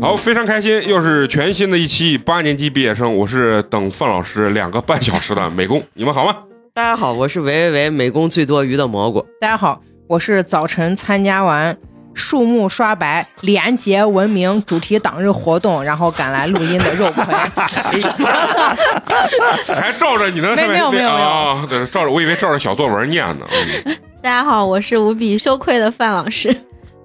好，非常开心，又是全新的一期八年级毕业生，我是等范老师两个半小时的美工，你们好吗？大家好，我是喂喂喂美工最多余的蘑菇。大家好，我是早晨参加完树木刷白廉洁文明主题党日活动，然后赶来录音的肉葵。还照着你的没没有没有没有啊，对，照着，我以为照着小作文念呢。嗯大家好，我是无比羞愧的范老师。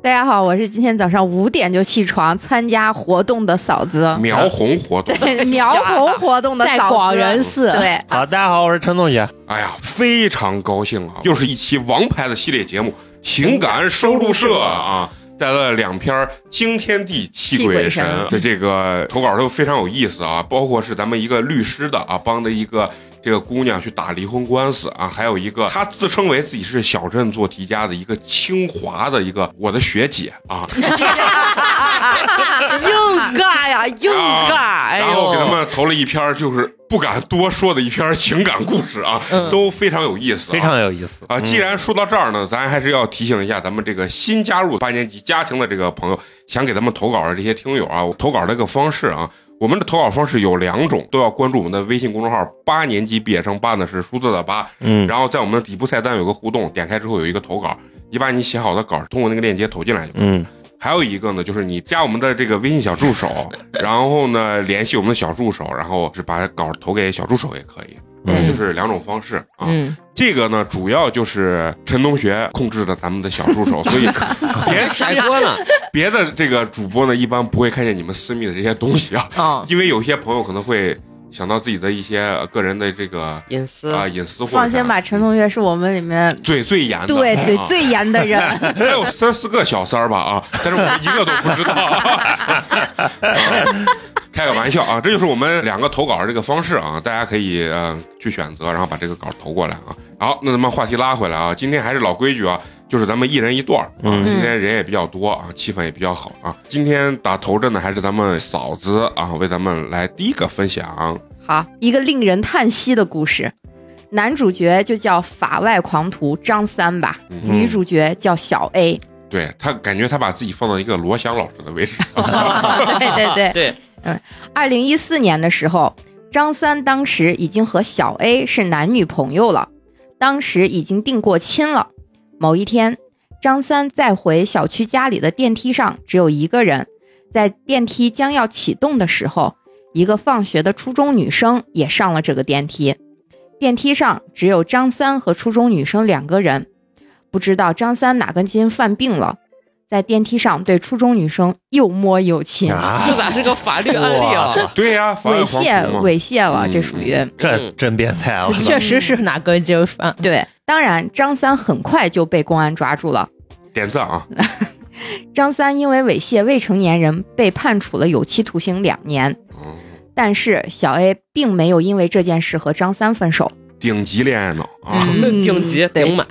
大家好，我是今天早上五点就起床参加活动的嫂子，苗红活动，对苗红活动的嫂子，在广仁寺对，好，大家好，我是陈同学。哎呀，非常高兴啊！又是一期王牌的系列节目《情感收录社》啊，带来了两篇惊天地泣鬼神的这个投稿都非常有意思啊，包括是咱们一个律师的啊，帮的一个。这个姑娘去打离婚官司啊，还有一个她自称为自己是小镇做题家的一个清华的一个我的学姐啊，硬尬呀，硬尬！哎然后给他，们投了一篇就是不敢多说的一篇情感故事啊，都非常有意思、啊，非常有意思。啊，既然说到这儿呢，咱还是要提醒一下咱们这个新加入八年级家庭的这个朋友，想给咱们投稿的这些听友啊，投稿这个方式啊，我们的投稿方式有两种，都要关注我们的微信公众号“八年级毕业生”，八呢是数字的八，嗯，然后在我们的底部菜单有个互动，点开之后有一个投稿，你把你写好的稿通过那个链接投进来就可以。嗯，还有一个呢，就是你加我们的这个微信小助手，然后呢联系我们的小助手，然后是把稿投给小助手也可以，嗯就是两种方式啊。嗯，这个呢，主要就是陈同学控制的咱们的小助手，所以 别甩锅了？别的这个主播呢，一般不会看见你们私密的这些东西啊，啊，因为有些朋友可能会想到自己的一些呃个人的这个隐私啊隐私放心吧，陈同学是我们里面嘴最严的，对最啊最严的人，还有三四个小三儿吧啊，但是我们一个都不知道。啊开个玩笑啊，这就是我们两个投稿的这个方式啊，大家可以呃去选择，然后把这个稿投过来啊。好，那咱们话题拉回来啊，今天还是老规矩啊，就是咱们一人一段儿啊。嗯今天人也比较多啊，气氛也比较好啊。今天打头阵的还是咱们嫂子啊，为咱们来第一个分享。好，一个令人叹息的故事。男主角就叫法外狂徒张三吧，嗯女主角叫小 A。对他感觉他把自己放到一个罗翔老师的位置。对 对对，对，嗯，二零一四年的时候，张三当时已经和小 A 是男女朋友了，当时已经定过亲了。某一天，张三在回小区家里的电梯上只有一个人，在电梯将要启动的时候，一个放学的初中女生也上了这个电梯。电梯上只有张三和初中女生两个人，不知道张三哪根筋犯病了，在电梯上对初中女生又摸又亲。啊 这咋是个法律案例啊？对呀、猥亵猥亵了，嗯这属于这真变态啊。确实是哪个就犯。对。当然，张三很快就被公安抓住了。点赞啊！张三因为猥亵未成年人被判处了有期徒刑两年，嗯但是小 A 并没有因为这件事和张三分手，顶级恋爱脑啊！嗯顶级对顶满，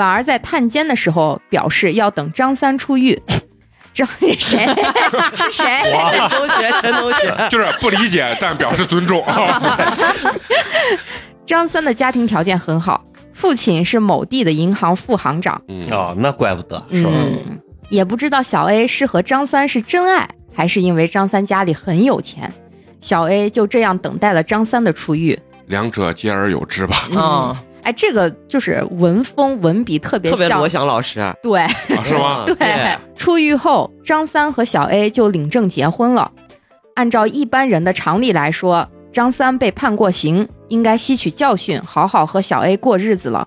反而在探监的时候表示要等张三出狱。张谁谁？陈同学，陈同学，就是不理解，但表示尊重啊。张三的家庭条件很好，父亲是某地的银行副行长。嗯，哦，那怪不得是吧？嗯，也不知道小 A 是和张三是真爱，还是因为张三家里很有钱。小 A 就这样等待了张三的出狱。两者兼而有之吧，嗯，哎，这个就是文风文笔特别像，特别罗翔老师，对啊是吗？对对。出狱后，张三和小 A 就领证结婚了。按照一般人的常理来说，张三被判过刑，应该吸取教训，好好和小 A 过日子了。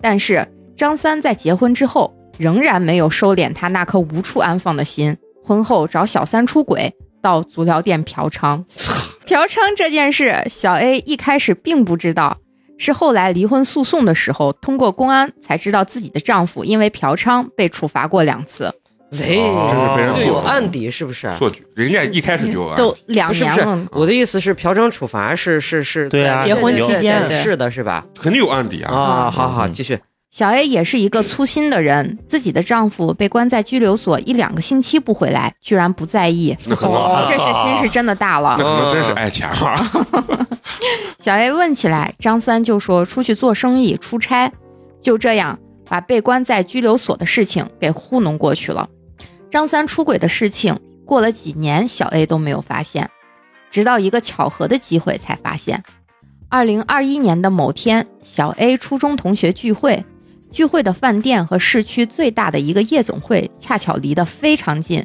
但是张三在结婚之后，仍然没有收敛他那颗无处安放的心。婚后找小三出轨，到足疗店嫖娼。嫖娼这件事，小 A 一开始并不知道，是后来离婚诉讼的时候，通过公安才知道自己的丈夫因为嫖娼被处罚过两次，贼，哦这就有案底，是不是？错觉，人家一开始就有案都两不是不是年了。，我的意思是嫖娼处罚是是是对啊在结婚期间是的是吧？肯定有案底啊。啊，嗯好好嗯继续，小 A 也是一个粗心的人，自己的丈夫被关在拘留所一两个星期不回来，居然不在意，那可能哦这是心是真的大了那。可能真是爱钱啊。小 A 问起来，张三就说出去做生意、出差，就这样把被关在拘留所的事情给糊弄过去了。张三出轨的事情过了几年，小 A 都没有发现，直到一个巧合的机会才发现。二零二一年的某天，小 A 初中同学聚会，聚会的饭店和市区最大的一个夜总会恰巧离得非常近。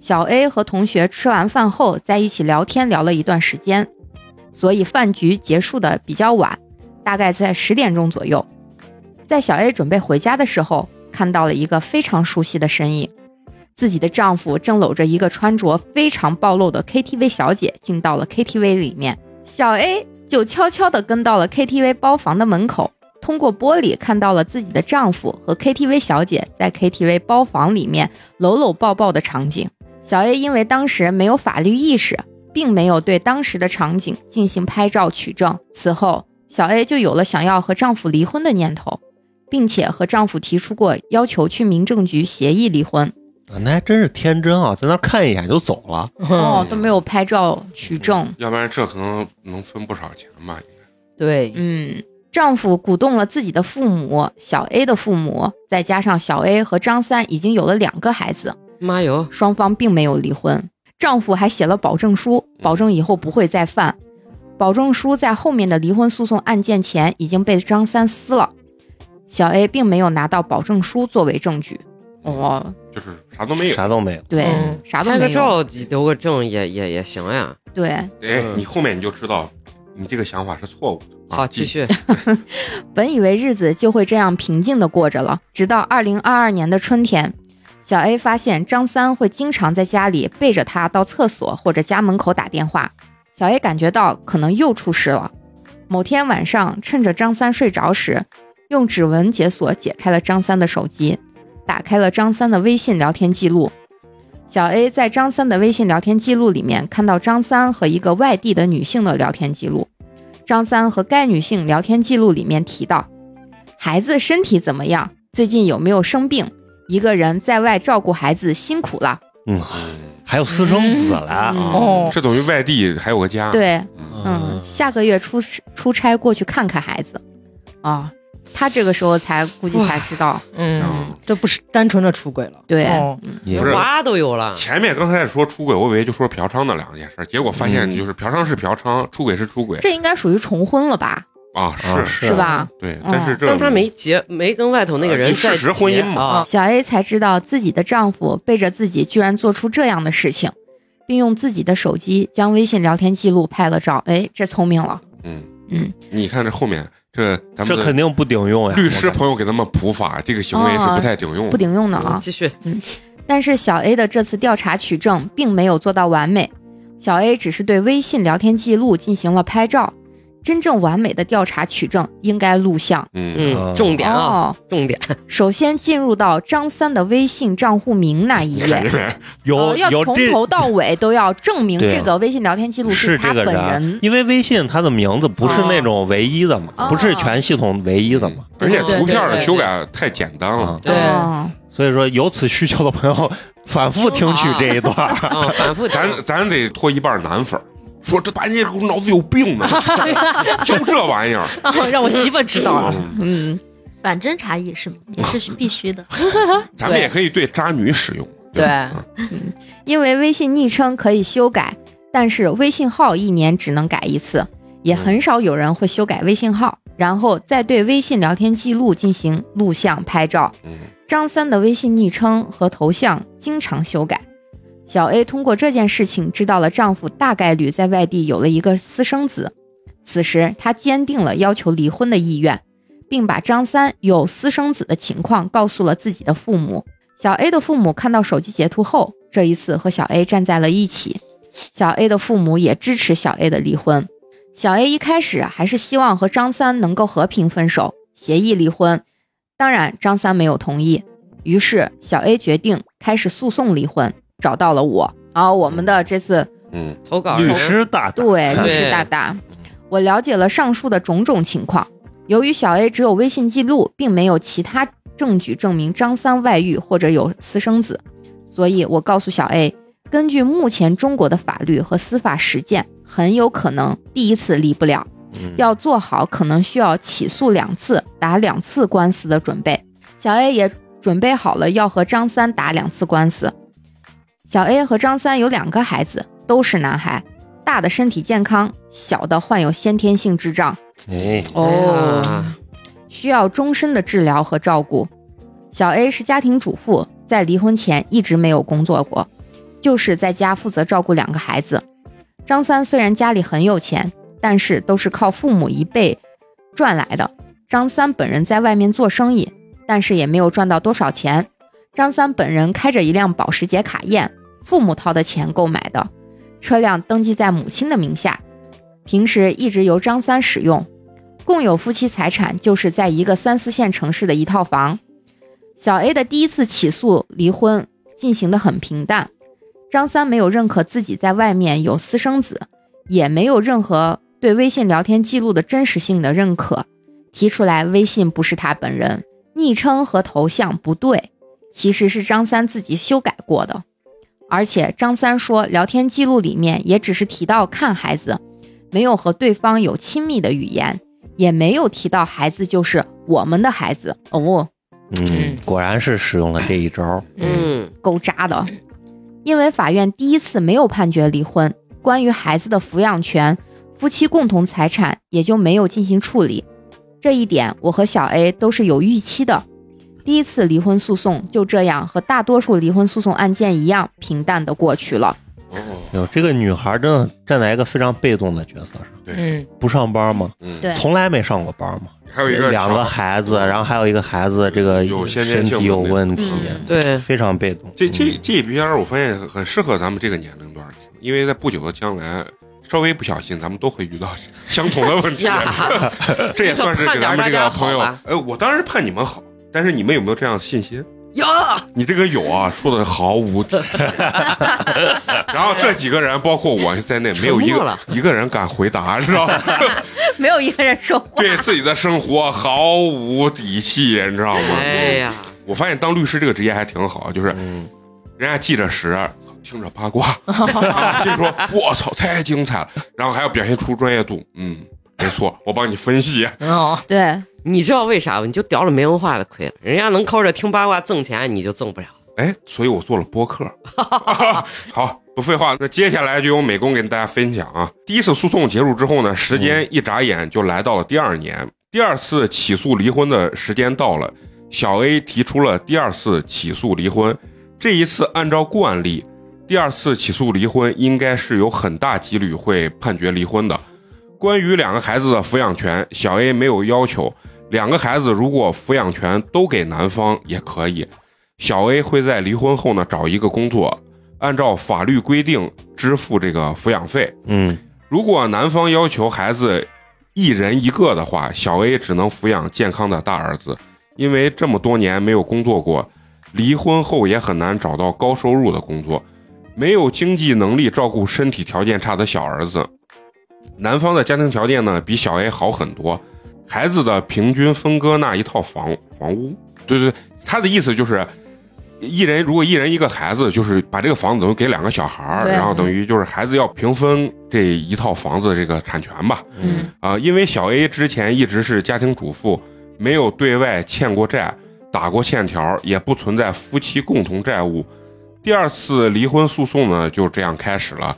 小 A 和同学吃完饭后在一起聊天，聊了一段时间，所以饭局结束的比较晚，大概在十点钟左右。在小 A 准备回家的时候，看到了一个非常熟悉的身影，自己的丈夫正搂着一个穿着非常暴露的 KTV 小姐进到了 KTV 里面，小 A 就悄悄地跟到了 KTV 包房的门口，通过玻璃看到了自己的丈夫和 KTV 小姐在 KTV 包房里面搂搂抱抱的场景。小 A 因为当时没有法律意识，并没有对当时的场景进行拍照取证。此后，小 A 就有了想要和丈夫离婚的念头，并且和丈夫提出过要求去民政局协议离婚。那还真是天真啊，在那看一眼就走了。哦，都没有拍照取证。要不然这可能能分不少钱吧？应该对，嗯，丈夫鼓动了自己的父母，小 A 的父母，再加上小 A 和张三已经有了两个孩子，妈哟，双方并没有离婚。丈夫还写了保证书，保证以后不会再犯。保证书在后面的离婚诉讼案件前已经被张三撕了，小 A 并没有拿到保证书作为证据。哦，就是啥都没有。啥都没有。对，嗯啥都没有。拍个照留个证也也也行呀。对，哎，嗯你后面你就知道，你这个想法是错误的。啊好，继。续。本以为日子就会这样平静的过着了，直到二零二二年的春天，小 A 发现张三会经常在家里背着他到厕所或者家门口打电话。小 A 感觉到可能又出事了。某天晚上，趁着张三睡着时，用指纹解锁解开了张三的手机，打开了张三的微信聊天记录。小 A 在张三的微信聊天记录里面看到张三和一个外地的女性的聊天记录。张三和该女性聊天记录里面提到，孩子身体怎么样？最近有没有生病？一个人在外照顾孩子辛苦了。嗯，嗯，还有私生子了哦，这等于外地还有个家。，对，嗯嗯，下个月出出差过去看看孩子。啊，他这个时候才估计才知道，嗯。嗯，这不是单纯的出轨了。对，哦。也不是。娃都有了，前面刚开始说出轨，我以为就说嫖娼那两件事，结果发现嗯就是嫖娼是嫖娼，出轨是出轨。这应该属于重婚了吧？啊，啊是是是吧？对，嗯。但是这但他没结，没跟外头那个人事实婚姻结嘛。啊。小 A 才知道自己的丈夫背着自己居然做出这样的事情，并用自己的手机将微信聊天记录拍了照。哎，这聪明了。嗯嗯，你看这后面这咱们这肯定不顶用呀。律师朋友给他们普法，这个行为是不太顶用的。不顶用的啊嗯。继续，嗯但是小 A 的这次调查取证并没有做到完美，小 A 只是对微信聊天记录进行了拍照。真正完美的调查取证应该录像。嗯重点啊，哦，重点。首先进入到张三的微信账户名那一页，有哦要从头到尾都要证明这个微信聊天记录是他本人人，。因为微信他的名字不是那种唯一的嘛，哦不是全系统唯一的嘛，而且图片的修改太简单了。对哦所以说有此需求的朋友反复听取这一段。啊，反复咱咱得拖一半男粉儿，说这大姐脑子有病呢，就这玩意儿。让我媳妇知道了。嗯嗯，反侦查意识嘛，也是必须的。咱们也可以对渣女使用。对吧，因为微信昵称可以修改，但是微信号一年只能改一次，也很少有人会修改微信号，然后再对微信聊天记录进行录像拍照。嗯张三的微信昵称和头像经常修改。小 A 通过这件事情知道了丈夫大概率在外地有了一个私生子，此时她坚定了要求离婚的意愿，并把张三有私生子的情况告诉了自己的父母。小 A 的父母看到手机截图后，这一次和小 A 站在了一起。小 A 的父母也支持小 A 的离婚。小 A 一开始还是希望和张三能够和平分手，协议离婚。当然，张三没有同意，于是小 A 决定开始诉讼离婚，找到了我。然后我们的这次嗯投稿律师大大，对律师大大，我了解了上述的种种情况。由于小 A 只有微信记录，并没有其他证据证明张三外遇或者有私生子，所以我告诉小 A，根据目前中国的法律和司法实践，很有可能第一次离不了，嗯要做好可能需要起诉两次、打两次官司的准备。小 A 也准备好了要和张三打两次官司。小 A 和张三有两个孩子，都是男孩，大的身体健康，小的患有先天性智障。哎，哦，需要终身的治疗和照顾。小 A 是家庭主妇，在离婚前一直没有工作过，就是在家负责照顾两个孩子。张三虽然家里很有钱，但是都是靠父母一辈赚来的。张三本人在外面做生意，但是也没有赚到多少钱。张三本人开着一辆保时捷卡宴，父母掏的钱购买的，车辆登记在母亲的名下，平时一直由张三使用。共有夫妻财产就是在一个三四线城市的一套房。小 A 的第一次起诉离婚进行的很平淡，张三没有认可自己在外面有私生子，也没有任何对微信聊天记录的真实性的认可，提出来微信不是他本人，昵称和头像不对，其实是张三自己修改过的。而且张三说，聊天记录里面也只是提到看孩子，没有和对方有亲密的语言。也没有提到孩子就是我们的孩子哦，嗯，果然是使用了这一招。嗯，够渣的。因为法院第一次没有判决离婚，关于孩子的抚养权、夫妻共同财产也就没有进行处理。这一点我和小 A 都是有预期的。第一次离婚诉讼就这样和大多数离婚诉讼案件一样平淡的过去了。哦，哟，这个女孩真的站在一个非常被动的角色上，嗯，不上班嘛，嗯，对。从来没上过班嘛，还有一个两个孩子，然后还有一个孩子这个有身体有问题，嗯。对，非常被动。这这嗯。这片儿我发现很适合咱们这个年龄段儿，因为在不久的将来，稍微不小心，咱们都会遇到相同的问题。这也算是给咱们这个朋友盼点儿大家好吧，呃，我当然盼你们好，但是你们有没有这样的信心？有，你这个有啊，说的毫无底气。然后这几个人，包括我在内，没有一个一个人敢回答，知道吗？没有一个人说话。对自己的生活毫无底气，你知道吗？哎呀，我发现当律师这个职业还挺好，就是嗯，人家记着实，听着八卦，心说我操太精彩了，然后还要表现出专业度，嗯，没错，我帮你分析，哦，对，你知道为啥吗？你就叼了没文化的亏了，人家能靠着听八卦挣钱，你就挣不了。哎，所以我做了播客。好，不废话，那接下来就由美工给大家分享啊。第一次诉讼结束之后呢，时间一眨眼就来到了第二年，第二次起诉离婚的时间到了，小 A 提出了第二次起诉离婚。这一次按照惯例，第二次起诉离婚应该是有很大几率会判决离婚的。关于两个孩子的抚养权，小 A 没有要求，两个孩子如果抚养权都给男方也可以。小 A 会在离婚后呢找一个工作，按照法律规定支付这个抚养费。嗯，如果男方要求孩子一人一个的话，小 A 只能抚养健康的大儿子，因为这么多年没有工作过，离婚后也很难找到高收入的工作，没有经济能力照顾身体条件差的小儿子。男方的家庭条件呢比小 A 好很多，孩子的平均分割那一套房房屋。对对，他的意思就是。一人如果一人一个孩子，就是把这个房子等于给两个小孩儿，然后等于就是孩子要平分这一套房子的这个产权吧。嗯啊、因为小 A 之前一直是家庭主妇，没有对外欠过债，打过欠条，也不存在夫妻共同债务。第二次离婚诉讼呢，就这样开始了。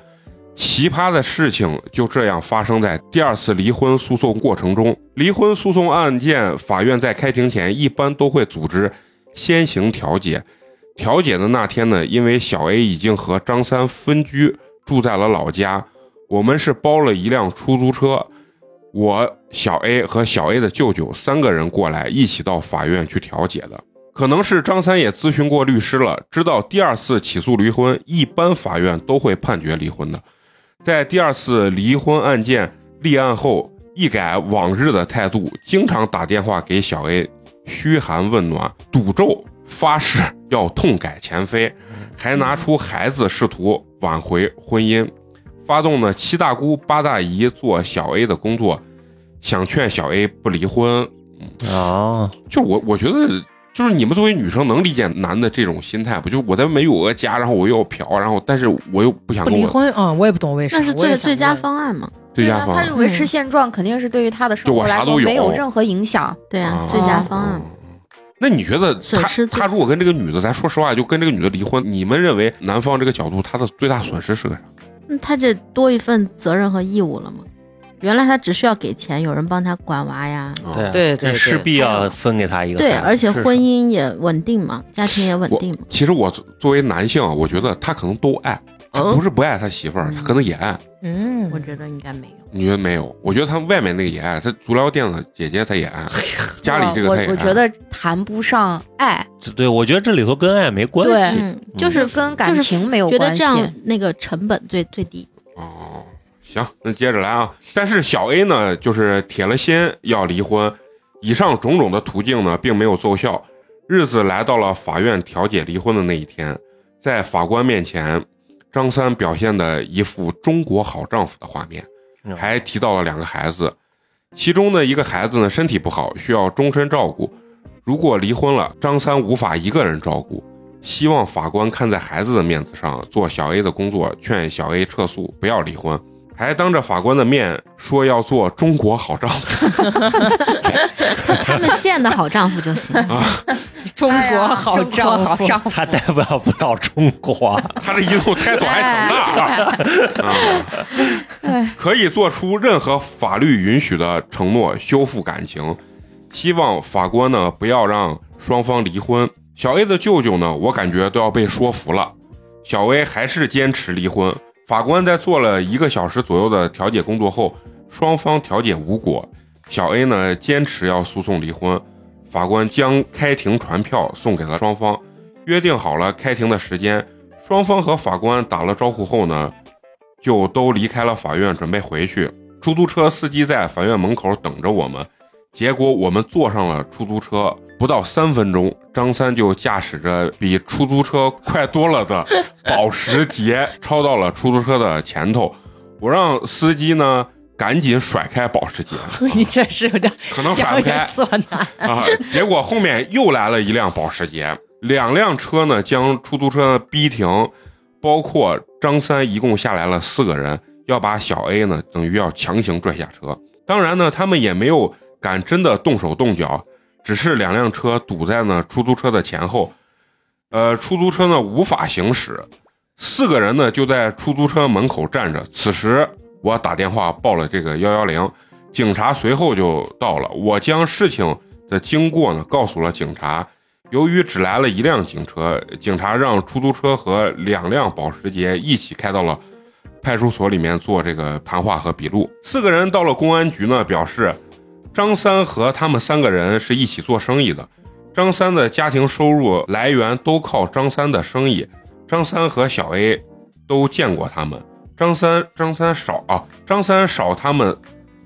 奇葩的事情就这样发生在第二次离婚诉讼过程中。离婚诉讼案件，法院在开庭前一般都会组织先行调解。调解的那天呢，因为小 A 已经和张三分居，住在了老家，我们是包了一辆出租车，我小 A 和小 A 的舅舅三个人过来，一起到法院去调解的。可能是张三也咨询过律师了，知道第二次起诉离婚，一般法院都会判决离婚的。在第二次离婚案件立案后，一改往日的态度，经常打电话给小 A 嘘寒问暖，赌咒发誓要痛改前非，还拿出孩子试图挽回婚姻，发动了七大姑八大姨做小 A 的工作。想劝小 A 不离婚。啊，就我我觉得，就是你们作为女生能理解男的这种心态不？就我在没有个家，然后我又要嫖，然后但是我又不想不离婚啊、我也不懂为啥。那是最最佳方案嘛？啊，最佳方案他就维持现状，肯定是对于他的生活来说没有任何影响。对啊啊，最佳方案。那你觉得他他如果跟这个女的，咱说实话，就跟这个女的离婚，你们认为男方这个角度他的最大损失是个啥？嗯他这多一份责任和义务了吗？原来他只需要给钱，有人帮他管娃呀，啊对对对势必要分给他一个对，而且婚姻也稳定嘛，家庭也稳定嘛。其实我作作为男性啊，我觉得他可能都爱，不是不爱他媳妇儿，他可能也爱。嗯，我觉得应该没有。你觉得没有？我觉得他外面那个也爱，他足疗店的姐姐他也爱，家里这个我他也爱。我觉得谈不上爱，对，我觉得这里头跟爱没关对系。嗯，就是跟感情没有关系。觉得这样那个成本最最低。哦，行，那接着来啊。但是小 A 呢，就是铁了心要离婚，以上种种的途径呢，并没有奏效。日子来到了法院调解离婚的那一天，在法官面前，张三表现的一副中国好丈夫的画面，嗯还提到了两个孩子，其中的一个孩子呢身体不好，需要终身照顾。如果离婚了，张三无法一个人照顾，希望法官看在孩子的面子上，做小 A 的工作，劝小 A 撤诉，不要离婚，还当着法官的面说要做中国好丈夫。他们县的好丈夫就行。中哎呀国好中国丈夫，好丈夫，他代表不了中国，他这一路开走还挺大啊！啊，可以做出任何法律允许的承诺，修复感情。希望法官呢不要让双方离婚。小 A 的舅舅呢，我感觉都要被说服了。小 A 还是坚持离婚。法官在做了一个小时左右的调解工作后，双方调解无果。小 A 呢坚持要诉讼离婚。法官将开庭传票送给了双方，约定好了开庭的时间。双方和法官打了招呼后呢，就都离开了法院，准备回去。出租车司机在法院门口等着我们，结果我们坐上了出租车，不到三分钟，张三就驾驶着比出租车快多了的 保时捷超到了出租车的前头。我让司机呢赶紧甩开保时捷，你确实有点可能甩不开。啊！结果后面又来了一辆保时捷，两辆车呢将出租车逼停，包括张三一共下来了四个人，要把小 A 呢等于要强行拽下车。当然呢，他们也没有敢真的动手动脚，只是两辆车堵在呢出租车的前后，呃，出租车呢无法行驶，四个人呢就在出租车门口站着。此时我打电话报了这个幺幺零，警察随后就到了。我将事情的经过呢告诉了警察。由于只来了一辆警车，警察让出租车和两辆保时捷一起开到了派出所里面做这个谈话和笔录。四个人到了公安局呢，表示张三和他们三个人是一起做生意的，张三的家庭收入来源都靠张三的生意。张三和小 A 都见过他们，张三张三少啊，张三少他们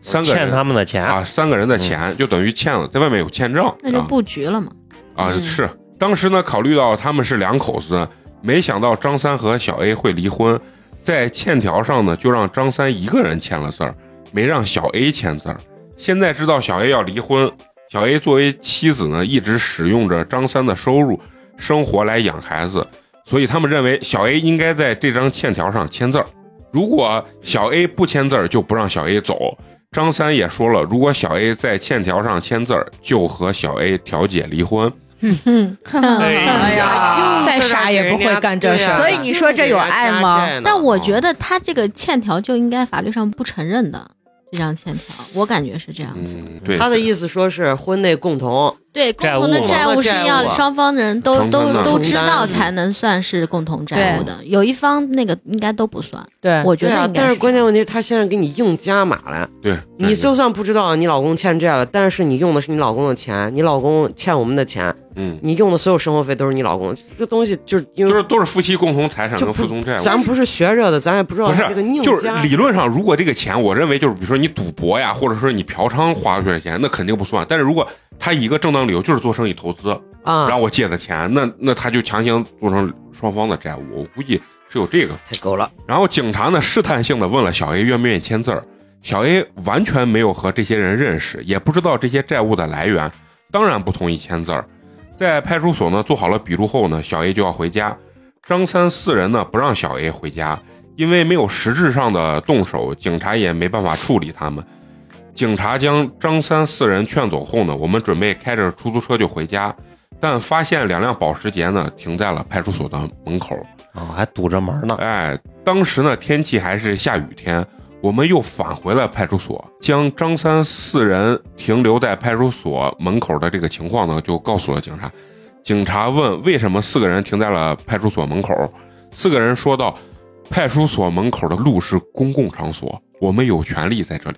三个人。欠他们的钱，啊，三个人的钱就等于欠了，在外面有欠账，那就啊。布局了嘛。啊，嗯。是。当时呢，考虑到他们是两口子，没想到张三和小 A 会离婚，在欠条上呢，就让张三一个人签了字儿，没让小 A 签字儿。现在知道小 A 要离婚，小 A 作为妻子呢，一直使用着张三的收入生活来养孩子，所以他们认为小 A 应该在这张欠条上签字儿。如果小 A 不签字儿，就不让小 A 走。张三也说了，如果小 A 在欠条上签字儿，就和小 A 调解离婚。哎呀，再傻也不会干这事所以你说这有爱吗但我觉得他这个欠条就应该法律上不承认的这张欠条，我感觉是这样子。嗯，对，他的意思说是婚内共同，对，共同的债务是要双方的人都都都知道才能算是共同债务的，有一方那个应该都不算。对，我觉得应该但是关键问题，他现在给你硬加码了。对，你就算不知道你老公欠债了，但是你用的是你老公的钱，你老公欠我们的钱，嗯，你用的所有生活费都是你老公，这东西就是因为都是都是夫妻共同财产就不跟夫同债务。咱不是学这的，咱也不知道这个硬就是。理论上，如果这个钱，我认为就是比如说你赌博呀，或者说你嫖娼花出去的钱，那肯定不算。但是如果他以一个正当理由就是做生意投资，啊，让我借的钱，那那他就强行做成双方的债务，我估计是有这个。太狗了。然后警察呢试探性的问了小 A 愿不愿意签字儿，小 A 完全没有和这些人认识，也不知道这些债务的来源，当然不同意签字儿。在派出所呢做好了笔录后呢，小 A 就要回家。张三四人呢不让小 A 回家，因为没有实质上的动手，警察也没办法处理他们。警察将张三四人劝走后呢，我们准备开着出租车就回家，但发现两辆保时捷呢停在了派出所的门口。啊，还堵着门呢。哎，当时呢天气还是下雨天，我们又返回了派出所，将张三四人停留在派出所门口的这个情况呢，就告诉了警察。警察问为什么四个人停在了派出所门口，四个人说道：“派出所门口的路是公共场所，我们有权利在这里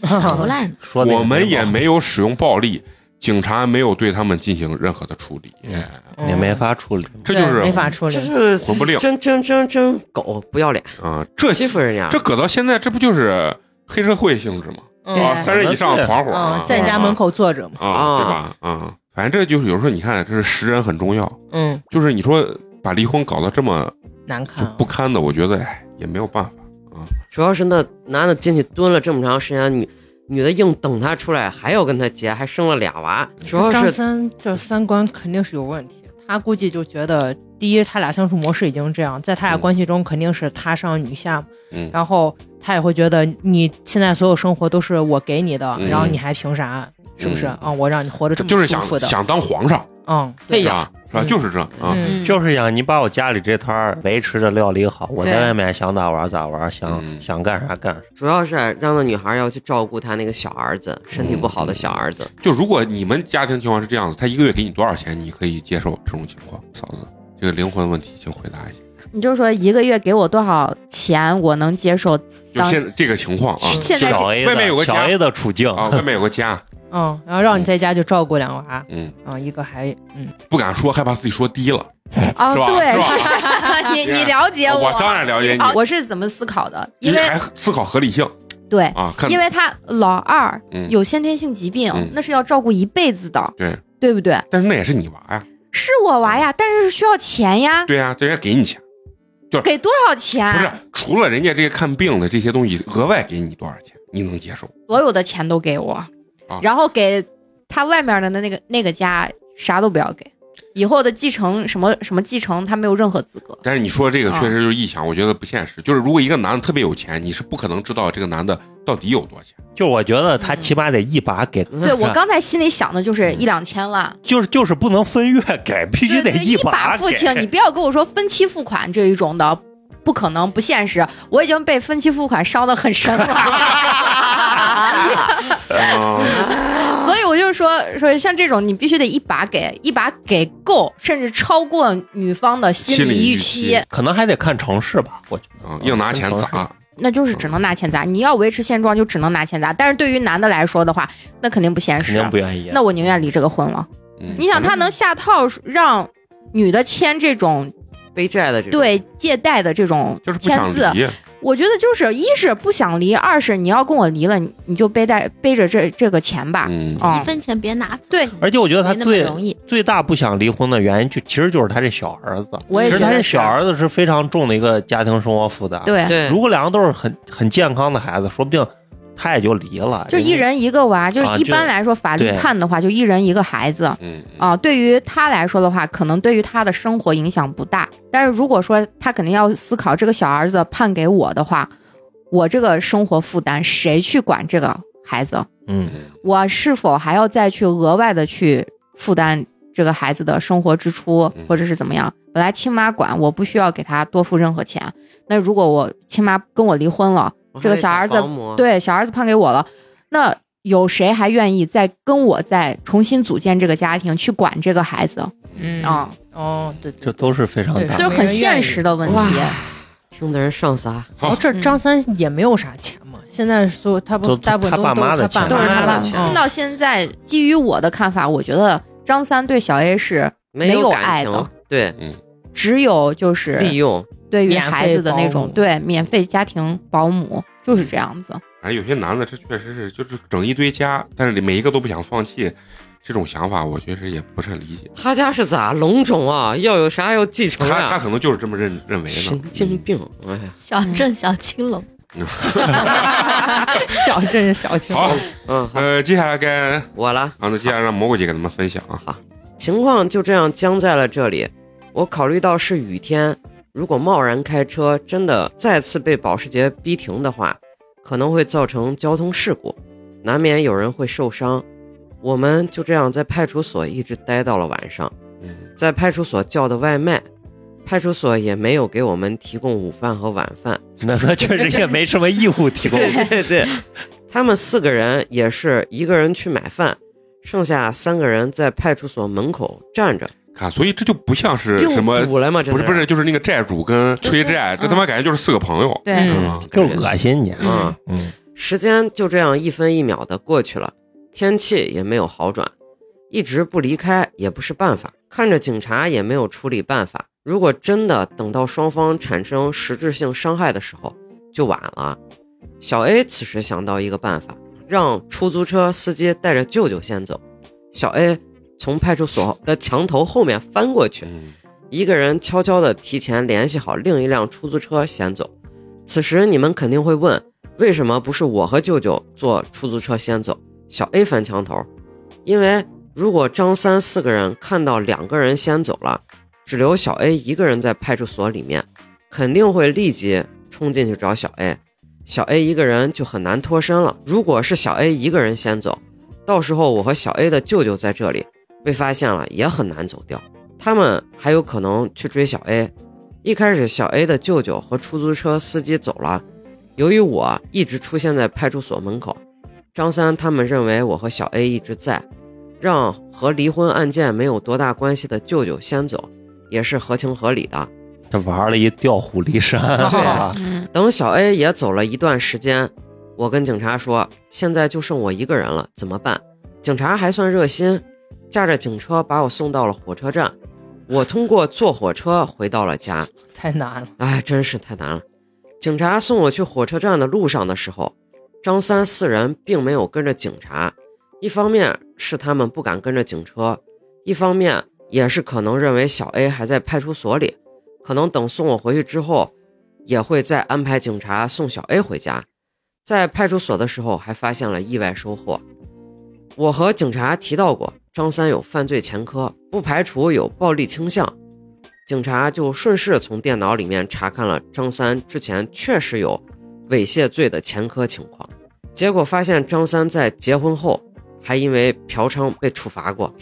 停，啥不赖？说我们也没有使用暴力，警察没有对他们进行任何的处理。嗯也没法处理。这就是没法处理这。是混不吝真真真真狗不要脸，啊、这欺负人家。这搁到现在，这不就是黑社会性质吗？嗯啊，三人以上团伙啊嗯，，在你家门口坐着嘛。啊，啊对吧？啊，反正这就是有时候你看，这是识人很重要。嗯，就是你说把离婚搞得这么就难看。不堪的，我觉得哎也没有办法啊。主要是那男的进去蹲了这么长时间，女女的硬等他出来，还要跟他结，还生了俩娃。主要是张三这三观肯定是有问题，他估计就觉得，第一，他俩相处模式已经这样，在他俩嗯关系中肯定是他上女下，嗯然后他也会觉得你现在所有生活都是我给你的，嗯然后你还凭啥？是不是嗯啊？我让你活得这么就是想舒服的，想当皇上，嗯，对呀，是吧？嗯就是这啊。嗯就是想你把我家里这摊儿维持着料理好，我在外面想咋玩咋玩，想嗯想干啥干啥。主要是让那女孩要去照顾她那个小儿子，身体不好的小儿子。就如果你们家庭情况是这样子，他一个月给你多少钱，你可以接受这种情况？嫂子，这个灵魂问题，请回答一下。你就说一个月给我多少钱，我能接受？就当现这个情况啊现在小 A 外面有个家小 A 的处境啊，外面有个家，嗯，然后让你在家就照顾两娃，嗯，啊，一个还嗯，不敢说，害怕自己说低了。啊，是吧？对，是是 你你了解我，啊我。当然了解你。啊我是怎么思考的？因为还思考合理性。对，啊，看因为他老二嗯。有先天性疾病嗯，那是要照顾一辈子的，对，对不对？但是那也是你娃呀，是我娃呀，但是需要钱呀，对呀，人家给你钱，就给多少钱？不是除了人家这些看病的这些东西，额外给你多少钱，你能接受？所有的钱都给我，啊然后给他外面的那个那个家啥都不要给，以后的继承什么什么继承他没有任何资格。但是你说这个啊确实就是臆想，我觉得不现实。就是如果一个男的特别有钱，你是不可能知道这个男的到底有多少钱。就我觉得他起码得一把给，对我刚才心里想的就是一两千万，就是就是不能分月给，必须得一把给。付清，你不要跟我说分期付款这一种的，不可能，不现实。我已经被分期付款伤的很深了，啊，所以我就说说像这种，你必须得一把给，一把给够，甚至超过女方的心心理理预预期期，可能还得看城市吧，我觉得。啊硬拿钱砸，那就是只能拿钱砸。你要维持现状，就只能拿钱砸。但是对于男的来说的话，那肯定不现肯实定不愿意。那我宁愿离这个婚了。嗯你想，他能下套让女的签这种背债的这种，对借贷的这种就是不想签字，离，我觉得就是一是不想离，二是你要跟我离了，你你就背带背着这这个钱吧。一分钱别拿走，对，而且我觉得他最。最大不想离婚的原因，就其实就是他这小儿子。我也其实他这小儿子是非常重的一个家庭生活负担。，对，对如果两个都是很很健康的孩子，说不定他也就离了。就一人一个娃，就是一般来说法律判的话，就一人一个孩子。嗯啊，对于他来说的话，可能对于他的生活影响不大。但是如果说他肯定要思考，这个小儿子判给我的话，我这个生活负担谁去管这个孩子？嗯，我是否还要再去额外的去负担这个孩子的生活支出嗯，或者是怎么样？本来亲妈管，我不需要给他多付任何钱。那如果我亲妈跟我离婚了，这个小儿子对小儿子判给我了，那有谁还愿意再跟我再重新组建这个家庭去管这个孩子嗯啊？哦，对对这都是非常对。就是很现实的问题。听的人上撒，好哦，这嗯张三也没有啥钱嘛，现在所有他不大部分他爸都妈的钱都是他都是他爸的钱嗯到现在，基于我的看法，我觉得张三对小 A 是没没有爱的，对，只有就是利用，对于孩子的那种对免费家庭保姆就是这样子。哎有些男的，这确实是就是整一堆家，但是每一个都不想放弃，这种想法我确实也不是很理解。他家是咋龙种啊？要有啥要继承他他？可能就是这么认认为的神。经病！哎呀，小镇小青龙，小真是小青。好，嗯，呃，接下来该我了。啊，那接下来让蘑菇姐给他们分享啊。情况就这样僵在了这里。我考虑到是雨天，如果贸然开车，真的再次被保时捷逼停的话，可能会造成交通事故，难免有人会受伤。我们就这样在派出所一直待到了晚上，嗯在派出所叫的外卖，派出所也没有给我们提供午饭和晚饭。那那确实也没什么义务提供。对对对，他们四个人也是一个人去买饭，剩下三个人在派出所门口站着，看，所以这就不像是什么，堵了吗？不是不是，就是那个债主跟催债，这他妈感觉就是四个朋友。对，嗯啊就恶心你。啊，嗯，时间就这样一分一秒的过去了，天气也没有好转，一直不离开也不是办法。看着警察也没有处理办法，如果真的等到双方产生实质性伤害的时候，就晚了。小 A 此时想到一个办法，让出租车司机带着舅舅先走。小 A 从派出所的墙头后面翻过去，嗯一个人悄悄地提前联系好另一辆出租车先走。此时你们肯定会问，为什么不是我和舅舅坐出租车先走？小 A 翻墙头，因为如果张三四个人看到两个人先走了，只留小 A 一个人在派出所里面，肯定会立即冲进去找小 A，小 A 一个人就很难脱身了。如果是小 A 一个人先走，到时候我和小 A 的舅舅在这里被发现了，也很难走掉。他们还有可能去追小 A。一开始，小 A 的舅舅和出租车司机走了，由于我一直出现在派出所门口，张三他们认为我和小 A 一直在，让和离婚案件没有多大关系的舅舅先走，也是合情合理的。这玩了一调虎离山。对等小 A 也走了一段时间，我跟警察说，现在就剩我一个人了，怎么办？警察还算热心，驾着警车把我送到了火车站。我通过坐火车回到了家。太难了。哎，真是太难了。警察送我去火车站的路上的时候，张三四人并没有跟着警察，一方面是他们不敢跟着警车，一方面也是可能认为小 A 还在派出所里，可能等送我回去之后，也会再安排警察送小 A 回家。在派出所的时候，还发现了意外收获。我和警察提到过，张三有犯罪前科，不排除有暴力倾向。警察就顺势从电脑里面查看了张三之前确实有猥亵罪的前科情况，结果发现张三在结婚后还因为嫖娼被处罚过。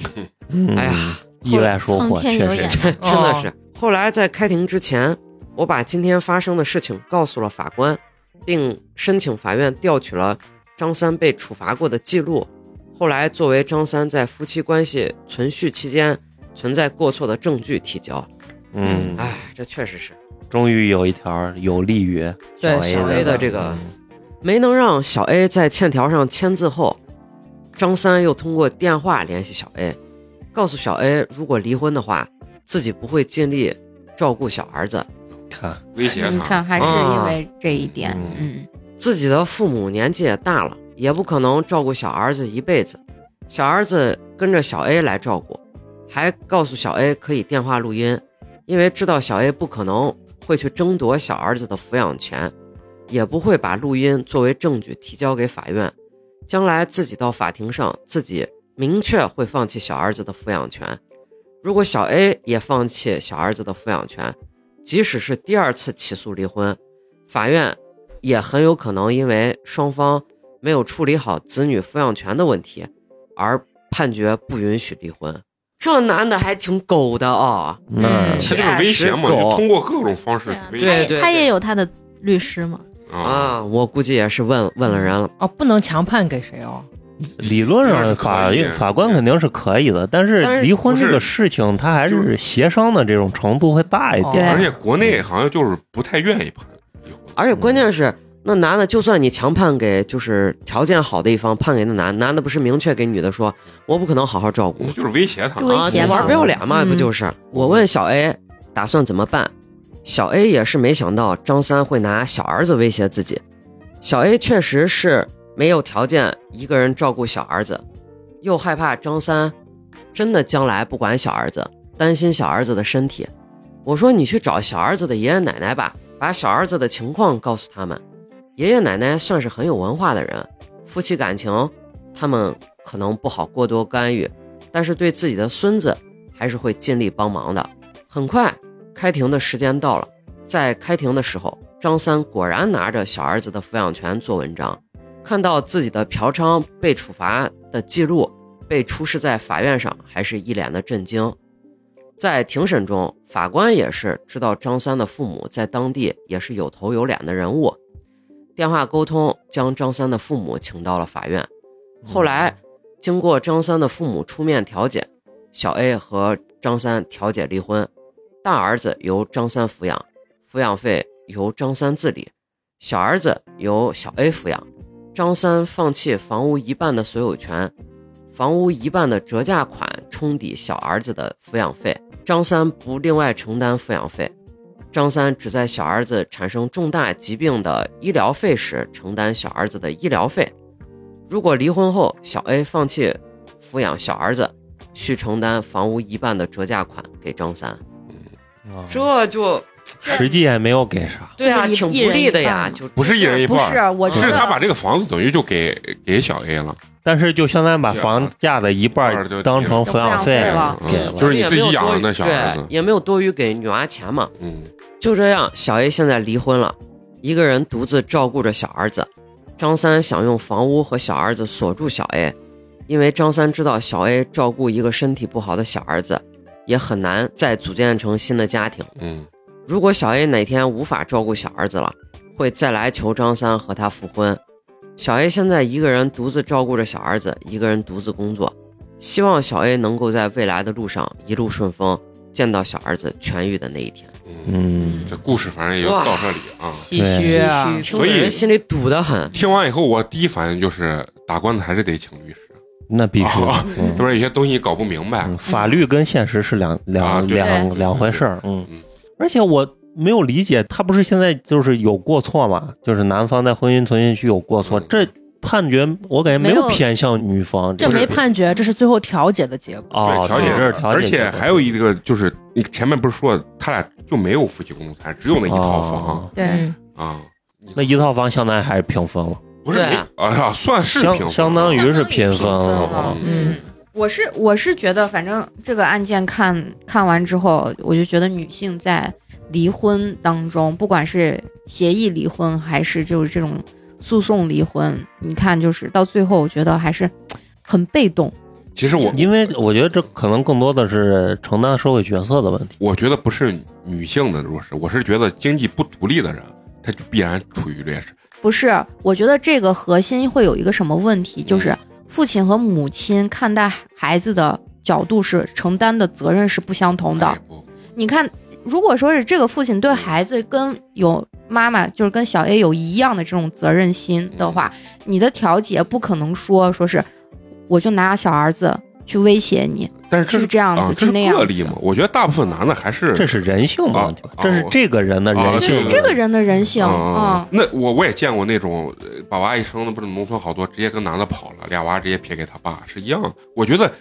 嗯哎呀，意外收获确实。这真的是。后来在开庭之前，我把今天发生的事情告诉了法官，并申请法院调取了张三被处罚过的记录。后来作为张三在夫妻关系存续期间存在过错的证据提交。嗯，哎，这确实是。终于有一条有利于对小小 A 的的这个没能让小 A 在欠条上签字后，张三又通过电话联系小 A，告诉小 A，如果离婚的话，自己不会尽力照顾小儿子，看，威胁你他，看还是因为这一点，嗯。嗯。自己的父母年纪也大了，也不可能照顾小儿子一辈子，小儿子跟着小 A 来照顾，还告诉小 A 可以电话录音，因为知道小 A 不可能会去争夺小儿子的抚养权，也不会把录音作为证据提交给法院，将来自己到法庭上自己明确会放弃小儿子的抚养权。如果小 A 也放弃小儿子的抚养权，即使是第二次起诉离婚，法院也很有可能因为双方没有处理好子女抚养权的问题，而判决不允许离婚。这男的还挺狗的啊、嗯他就是威胁嘛，确实狗就通过各种方式对啊威胁对对他也有他的律师嘛，啊。啊！我估计也是问问了人了。哦，不能强判给谁哦。理论那是可上法以法官肯定是可以的，但是离婚是这个事情，他还是协商的这种程度会大一哦点。而且国内好像就是不太愿意判离婚，而且关键是，那男的就算你强判给就是条件好的一方，判给那男男的不是明确给女的说，我不可能好好照顾那就是威胁他就。威啊，胁玩不要脸嘛，嗯不就是？我问小 A 打算怎么办，小 A 也是没想到张三会拿小儿子威胁自己。小 A 确实是没有条件一个人照顾小儿子，又害怕张三真的将来不管小儿子，担心小儿子的身体。我说你去找小儿子的爷爷奶奶吧，把小儿子的情况告诉他们。爷爷奶奶算是很有文化的人，夫妻感情他们可能不好过多干预，但是对自己的孙子还是会尽力帮忙的。很快，开庭的时间到了，在开庭的时候，张三果然拿着小儿子的抚养权做文章，看到自己的嫖娼被处罚的记录被出示在法院上，还是一脸的震惊。在庭审中，法官也是知道张三的父母在当地也是有头有脸的人物，电话沟通将张三的父母请到了法院。后来，经过张三的父母出面调解，小 A 和张三调解离婚，大儿子由张三抚养，抚养费由张三自理，小儿子由小 A 抚养。张三放弃房屋一半的所有权，房屋一半的折价款冲抵小儿子的抚养费，张三不另外承担抚养费。张三只在小儿子产生重大疾病的医疗费时承担小儿子的医疗费。如果离婚后小 A 放弃抚养小儿子，需承担房屋一半的折价款给张三。啊这就实际也没有给啥。对啊，就是一挺不利的呀，就不是一人一半儿，是？我觉是他把这个房子等于就给给小 A 了，但是就相当于把房价的一半儿当成抚养费了给了，嗯就是你自己养的小孩子对，也没有多余给女娃钱嘛。嗯，就这样，小 A 现在离婚了，一个人独自照顾着小儿子。张三想用房屋和小儿子锁住小 A，因为张三知道小 A 照顾一个身体不好的小儿子，也很难再组建成新的家庭。嗯，如果小 A 哪天无法照顾小儿子了，会再来求张三和他复婚。小 A 现在一个人独自照顾着小儿子，一个人独自工作，希望小 A 能够在未来的路上一路顺风，见到小儿子痊愈的那一天。嗯，这故事反正也就到这里啊。唏嘘啊！唏嘘听着人心里堵得很。听完以后，我第一反应就是打官司还是得请律师，那必须不是有些东西搞不明白？嗯法律跟现实是两啊两对两两回事儿。嗯嗯，而且我没有理解，他不是现在就是有过错嘛？就是男方在婚姻存续期有过错，嗯这判决我感觉没没有有偏向女方。这没判决，这是最后调解的结果。哦，对，调解这是调解而且还有一个就是，你前面不是说他俩就没有夫妻共同财产，只有那一套房哦对，嗯，啊？那一套房相当于还是平分了，不是哎呀，算是平相分相当于是平分了了。嗯，我是我是觉得，反正这个案件看看完之后，我就觉得女性在离婚当中，不管是协议离婚还是就是这种诉讼离婚，你看就是到最后，我觉得还是很被动。其实我因为我觉得这可能更多的是承担社会角色的问题。我觉得不是女性的弱势，我是觉得经济不独立的人，他就必然处于劣势。不是，我觉得这个核心会有一个什么问题，就是父亲和母亲看待孩子的角度是承担的责任是不相同的。哎你看，如果说是这个父亲对孩子跟有妈妈，就是跟小 A 有一样的这种责任心的话，你的调解不可能说说是我就拿小儿子去威胁你，但是这是这样子，啊这是那样个例嘛？我觉得大部分男的还是这是人性的问题吧啊，这是这个人的啊人性。这个人的人性啊嗯，那我我也见过那种呃把娃一生的，不是农村好多直接跟男的跑了，俩娃直接撇给他爸，是一样。我觉得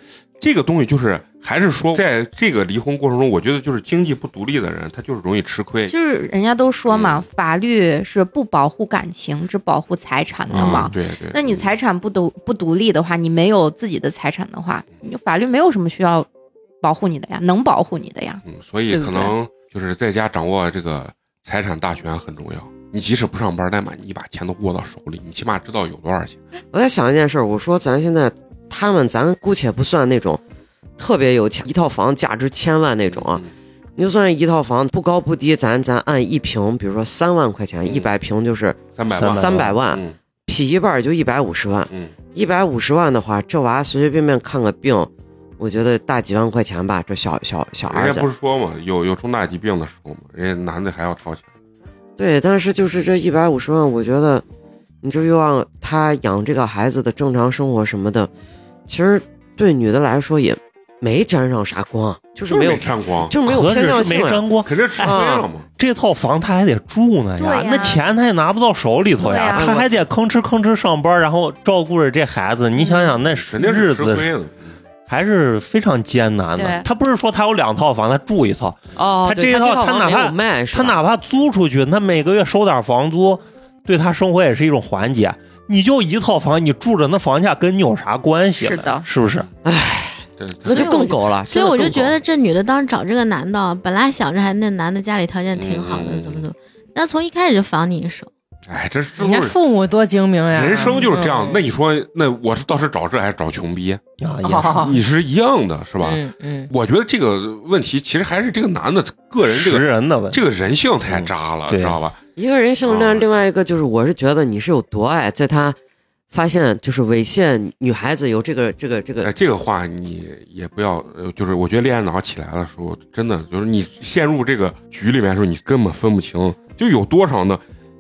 这个东西就是还是说，在这个离婚过程中，我觉得就是经济不独立的人，他就是容易吃亏。就是人家都说嘛，嗯法律是不保护感情，只保护财产的嘛。啊，对对。那你财产不独不独立的话，你没有自己的财产的话，你法律没有什么需要保护你的呀，能保护你的呀。嗯，所以可能就是在家掌握这个财产大权很重要。你即使不上班，但把你把钱都握到手里，你起码知道有多少钱。我在想一件事儿，我说咱现在他们，咱姑且不算那种特别有钱，一套房价值千万那种啊，嗯。你就算一套房不高不低，咱咱按一平，比如说三万块钱，一百平就是三百万，三百万，嗯。劈一半就一百五十万，嗯，一百五十万的话，这娃随随便便看个病，我觉得大几万块钱吧，这小小小儿子人家不。是说嘛，有有重大疾病的时候嘛，人家男的还要掏钱。对，但是就是这一百五十万，我觉得你这又让他养这个孩子的正常生活什么的，其实对女的来说也没沾上啥光，就是没有沾光，就是偏向性啊。没沾光，肯定吃亏了嘛。这套房他还得住呢呀那钱他也拿不到手里头呀，他还得吭哧吭哧上班，然后照顾着这孩子。你想想，那日子。还是非常艰难的对。他不是说他有两套房，他住一套，哦，他这一套他哪怕他哪怕租出去，他每个月收点房租，对他生活也是一种缓解。你就一套房，你住着那房价跟你有啥关系？是的是不是？唉那就更狗了。所以我就觉得这女的当时找这个男的，本来想着还那男的家里条件挺好的，嗯怎么怎么，那从一开始就防你一手。哎，这是人家父母多精明呀，人生就是这样嗯。那你说，那我是倒是找这还是找穷逼？啊，哦你是一样的，是吧？嗯嗯，我觉得这个问题其实还是这个男的个人这识个人的问题。这个人性太渣了，对知道吧？一个人性啊恋，另外一个就是，我是觉得你是有多爱，在他发现就是猥亵女孩子有这个这个这哎，个，这个话你也不要，呃就是我觉得恋爱脑起来的时候，真的就是你陷入这个局里面的时候，你根本分不清，就有多少呢？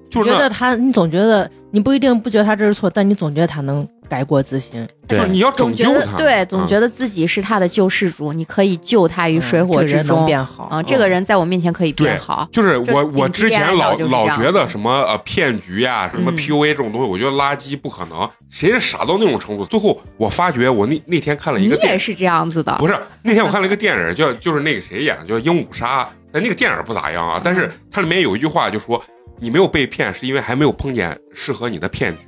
就觉得他，你总觉得你不一定不觉得他这是错，但你总觉得他能改过自新。对，就是你要拯总觉救他，得对，总嗯觉得自己是他的救世主，你可以救他于水火之中。变好啊，这个人在我面前可以变好。就是我我之前老老觉得什么呃骗局呀、什么嗯 PUA 这种东西，我觉得垃圾不可能，谁是傻到那种程度？最后我发觉，我那那天看了一你个电影，也是这样子的，不是那天我看了一个电影，叫就是那个谁演的，叫《鹦鹉杀》，但那个电影不咋样啊，但是它里面有一句话就说。你没有被骗，是因为还没有碰见适合你的骗局。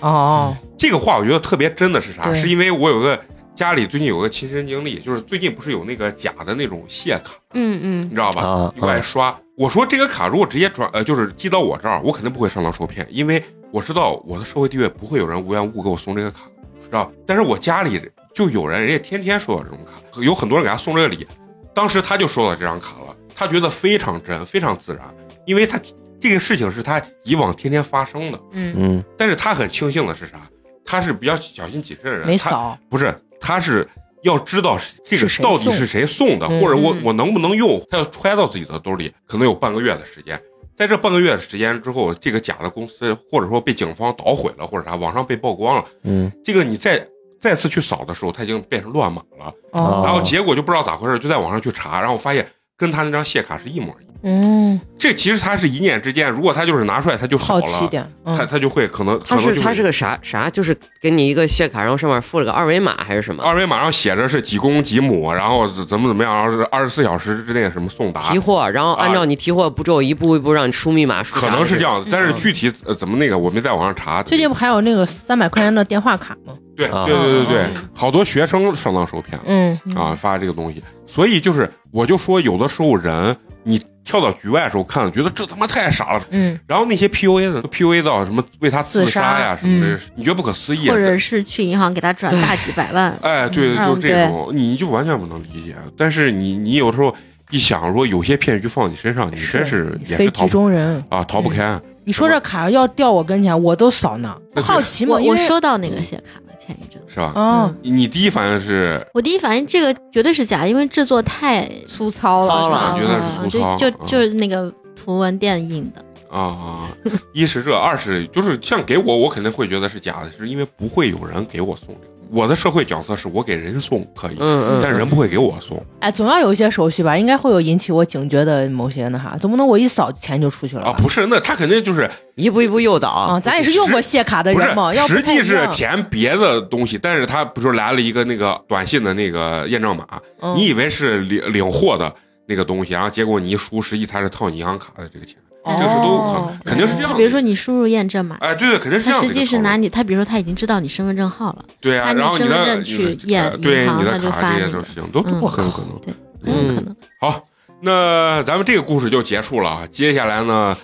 哦，这个话我觉得特别真的是啥？是因为我有个家里最近有个亲身经历，就是最近不是有那个假的那种谢卡，嗯嗯你知道吧？啊你过来刷。我说这个卡如果直接转呃，就是寄到我这儿，我肯定不会上当受骗，因为我知道我的社会地位不会有人无缘无故给我送这个卡，知道？但是我家里就有人，人家天天收到这种卡，有很多人给他送这个礼。当时他就收到这张卡了，他觉得非常真，非常自然，因为他这个事情是他以往天天发生的。嗯，嗯，但是他很庆幸的是啥？他是比较小心谨慎的人，他没扫，不是，他是要知道这个到底是谁送的，嗯或者我嗯我能不能用，他要揣到自己的兜里，可能有半个月的时间。在这半个月的时间之后，这个假的公司或者说被警方捣毁了，或者啥，网上被曝光了，嗯，这个你再再次去扫的时候，他已经变成乱码了，哦，然后结果就不知道咋回事，就在网上去查，然后发现跟他那张谢卡是一模一样。嗯，这其实他是一念之间，如果他就是拿出来他就好了，好奇点，嗯，他他就会可能可他是他是个啥啥？就是给你一个血卡，然后上面附了个二维码还是什么？二维码上写着是几公几母，然后怎怎么怎么样，然后是二十四小时之内什么送达，提货，然后按照你提货步骤一步一步让你输密码，输可能是这样子，但是具体呃怎么那个我没在网上查。最近不还有那个三百块钱的电话卡吗？啊。对对对对对。嗯，好多学生上当受骗嗯，啊，发这个东西，所以就是我就说，有的时候人你跳到局外的时候看，觉得这他妈太傻了。嗯，然后那些 PUA 的 PUA 到什么为他自杀呀什么的嗯，你觉得不可思议。或者是去银行给他转大几百万，哎，对，嗯。就是这种，你就完全不能理解。但是你你有时候一想，说有些骗局放你身上，你真是也非局是逃不中人。啊，逃不开。你说这卡要掉我跟前，我都扫呢，好奇嘛。我收到那个谢卡。了，前一阵子。是吧？哦，你你第一反应是我第一反应这个绝对是假，因为制作太粗糙糙了觉得是粗糙嗯就就就是那个图文电影的。啊啊，一是这，二是就是像给我，我肯定会觉得是假的，是因为不会有人给我送这个。我的社会角色是我给人送可以，嗯嗯，但人不会给我送。哎，总要有一些手续吧，应该会有引起我警觉的某些那啥，总不能我一扫钱就出去了。啊，不是，那他肯定就是一步一步诱导。啊，咱也是用过谢卡的人嘛，要实际是填别的东西，但是他不是来了一个那个短信的那个验证码，嗯。你以为是领领货的那个东西，然后结果你一输，实际他是套你银行卡的这个钱，哦这个是都有可能，肯定是这样的。比如说你输入验证码，哎，对对，肯定是这样。实际是拿你，他比如说他已经知道你身份证号了，对啊，然后你身份的你证去验呃对你的卡这些就发那个种事情都都嗯很有可能。对，很有可能。好，那咱们这个故事就结束了啊。接下来呢，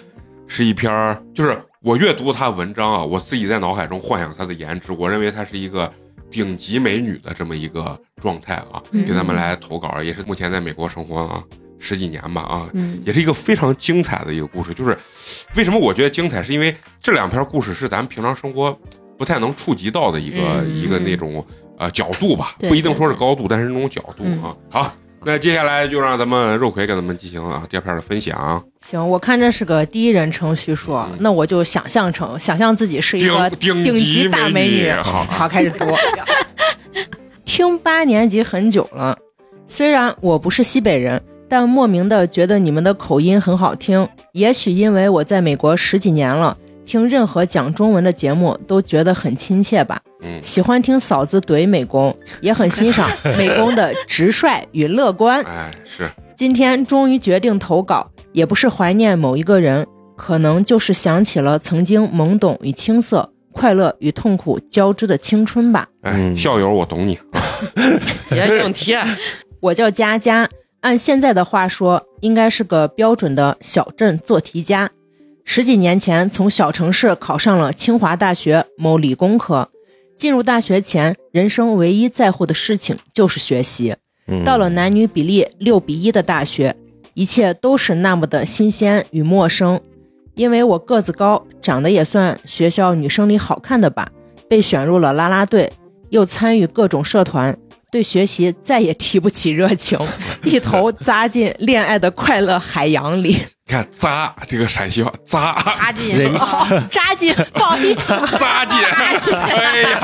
是一篇儿，就是我阅读他文章啊，我自己在脑海中幻想她的颜值，我认为她是一个顶级美女的这么一个状态啊，嗯给咱们来投稿，也是目前在美国生活啊十几年吧啊，嗯也是一个非常精彩的一个故事。就是为什么我觉得精彩，是因为这两篇故事是咱们平常生活不太能触及到的一个、嗯一个那种呃角度吧，对不一定说是高度，但是那种角度嗯啊。好，那接下来就让咱们肉葵给咱们进行啊第二篇的分享。行，我看这是个第一人称叙述，嗯那我就想象成想象自己是一个顶顶级大美女。好，好，开始读。听八年级很久了，虽然我不是西北人，但莫名的觉得你们的口音很好听。也许因为我在美国十几年了，听任何讲中文的节目都觉得很亲切吧。嗯喜欢听嫂子怼美工，也很欣赏 美工的直率与乐观。哎，是今天终于决定投稿，也不是怀念某一个人，可能就是想起了曾经懵懂与青涩、快乐与痛苦交织的青春吧。哎，嗯校友，我懂你。别硬贴，我叫佳佳，按现在的话说，应该是个标准的小镇做题家。十几年前从小城市考上了清华大学某理工科。进入大学前，人生唯一在乎的事情就是学习。嗯到了男女比例六比一的大学，一切都是那么的新鲜与陌生。因为我个子高，长得也算学校女生里好看的吧，被选入了啦啦队，又参与各种社团，对学习再也提不起热情，一头扎进恋爱的快乐海洋里。你看“扎”这个陕西话，“扎。扎进。扎进，不好意思，”，扎进。哎呀，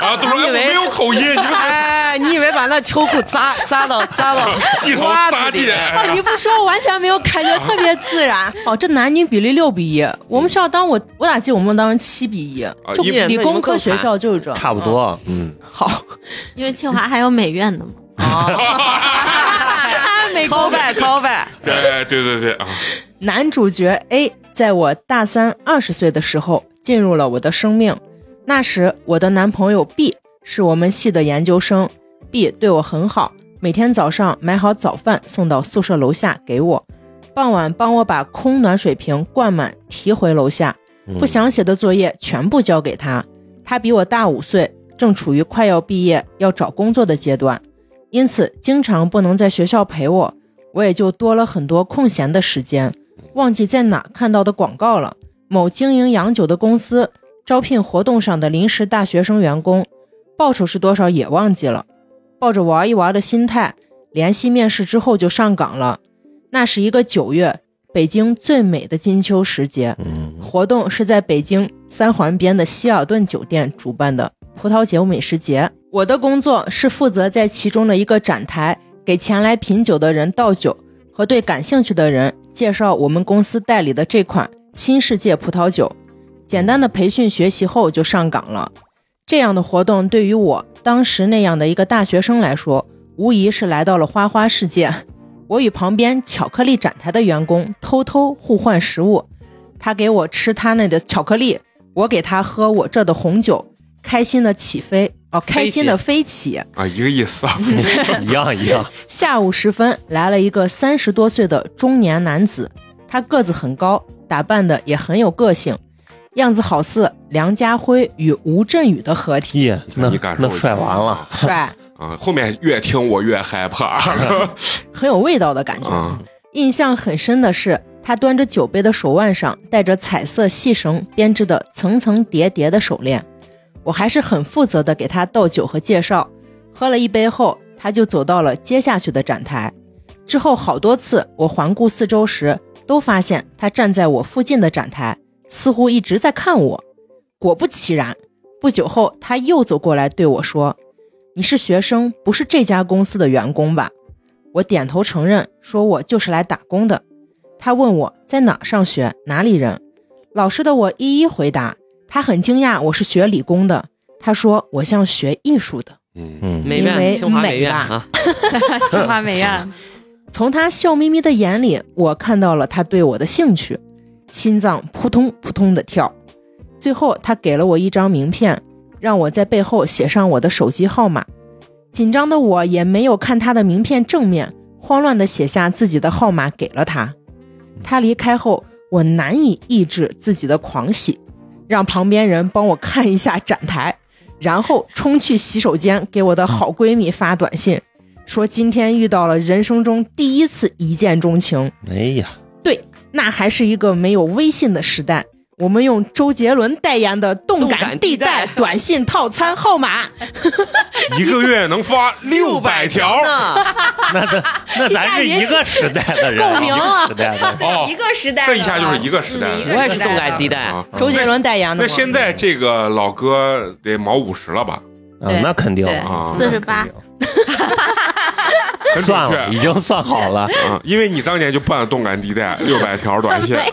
啊，都说没有口音，你哎，你以为把那秋裤扎 扎到扎到一头扎进。哦，你不说完全没有感觉，特别自然。哦，这男女比例六比一，我们学校当我我咋记得我们当时七比一，就理工科学校就是这，差不多，嗯，好。因为清华还有美院呢嘛。美，call back call back，对对对对啊，男主角 A 在我大三二十岁的时候进入了我的生命。那时我的男朋友 B 是我们系的研究生，B 对我很好，每天早上买好早饭送到宿舍楼下给我，傍晚帮我把空暖水瓶灌满提回楼下。嗯不想写的作业全部交给他。他比我大五岁，正处于快要毕业要找工作的阶段，因此经常不能在学校陪我，我也就多了很多空闲的时间。忘记在哪看到的广告了，某经营洋酒的公司招聘活动上的临时大学生员工，报酬是多少也忘记了。抱着玩一玩的心态，联系面试之后就上岗了。那是一个九月，北京最美的金秋时节。嗯活动是在北京三环边的希尔顿酒店主办的葡萄酒美食节。我的工作是负责在其中的一个展台给前来品酒的人倒酒，和对感兴趣的人介绍我们公司代理的这款新世界葡萄酒。简单的培训学习后就上岗了。这样的活动对于我当时那样的一个大学生来说，无疑是来到了花花世界。我与旁边巧克力展台的员工偷偷互换食物，他给我吃他那的巧克力，我给他喝我这的红酒，开心的起飞哦，开心的飞起。啊，一个意思啊。一 样一样，下午时分，来了一个三十多岁的中年男子，他个子很高，打扮的也很有个性，样子好似梁家辉与吴镇宇的合体，耶，那你敢说那帅完了，帅，啊！后面越听我越害怕 很有味道的感觉。啊！印象很深的是，他端着酒杯的手腕上戴着彩色细绳编织的层层叠叠的手链。我还是很负责的给他倒酒和介绍。喝了一杯后，他就走到了接下去的展台。之后好多次，我环顾四周时，都发现他站在我附近的展台，似乎一直在看我。果不其然，不久后他又走过来对我说：“你是学生，不是这家公司的员工吧？”我点头承认，说我就是来打工的。他问我在哪上学，哪里人。老实的我一一回答。他很惊讶我是学理工的，他说我像学艺术的。嗯，嗯，美因为院清华美院啊，清华美院，从他笑眯眯的眼里，我看到了他对我的兴趣，心脏扑通扑通的跳。最后，他给了我一张名片，让我在背后写上我的手机号码。紧张的我也没有看他的名片正面，慌乱的写下自己的号码给了他。他离开后，我难以抑制自己的狂喜，让旁边人帮我看一下展台，然后冲去洗手间给我的好闺蜜发短信，说今天遇到了人生中第一次一见钟情。哎呀，对那还是一个没有微信的时代，我们用周杰伦代言的动动感感地地带。带短信套餐号码，一个月能发六百条呢，那咱那咱是一个时代的人，共鸣了。一个时代的，哦一，个时代，这一下就是一个时代的我也是动感地带，啊！周杰伦代言的。那现在这个老哥得毛五十了吧？啊，那肯定对啊48 很准算了，已经算好了，啊，因为你当年就办了动感地带六百条短信啊。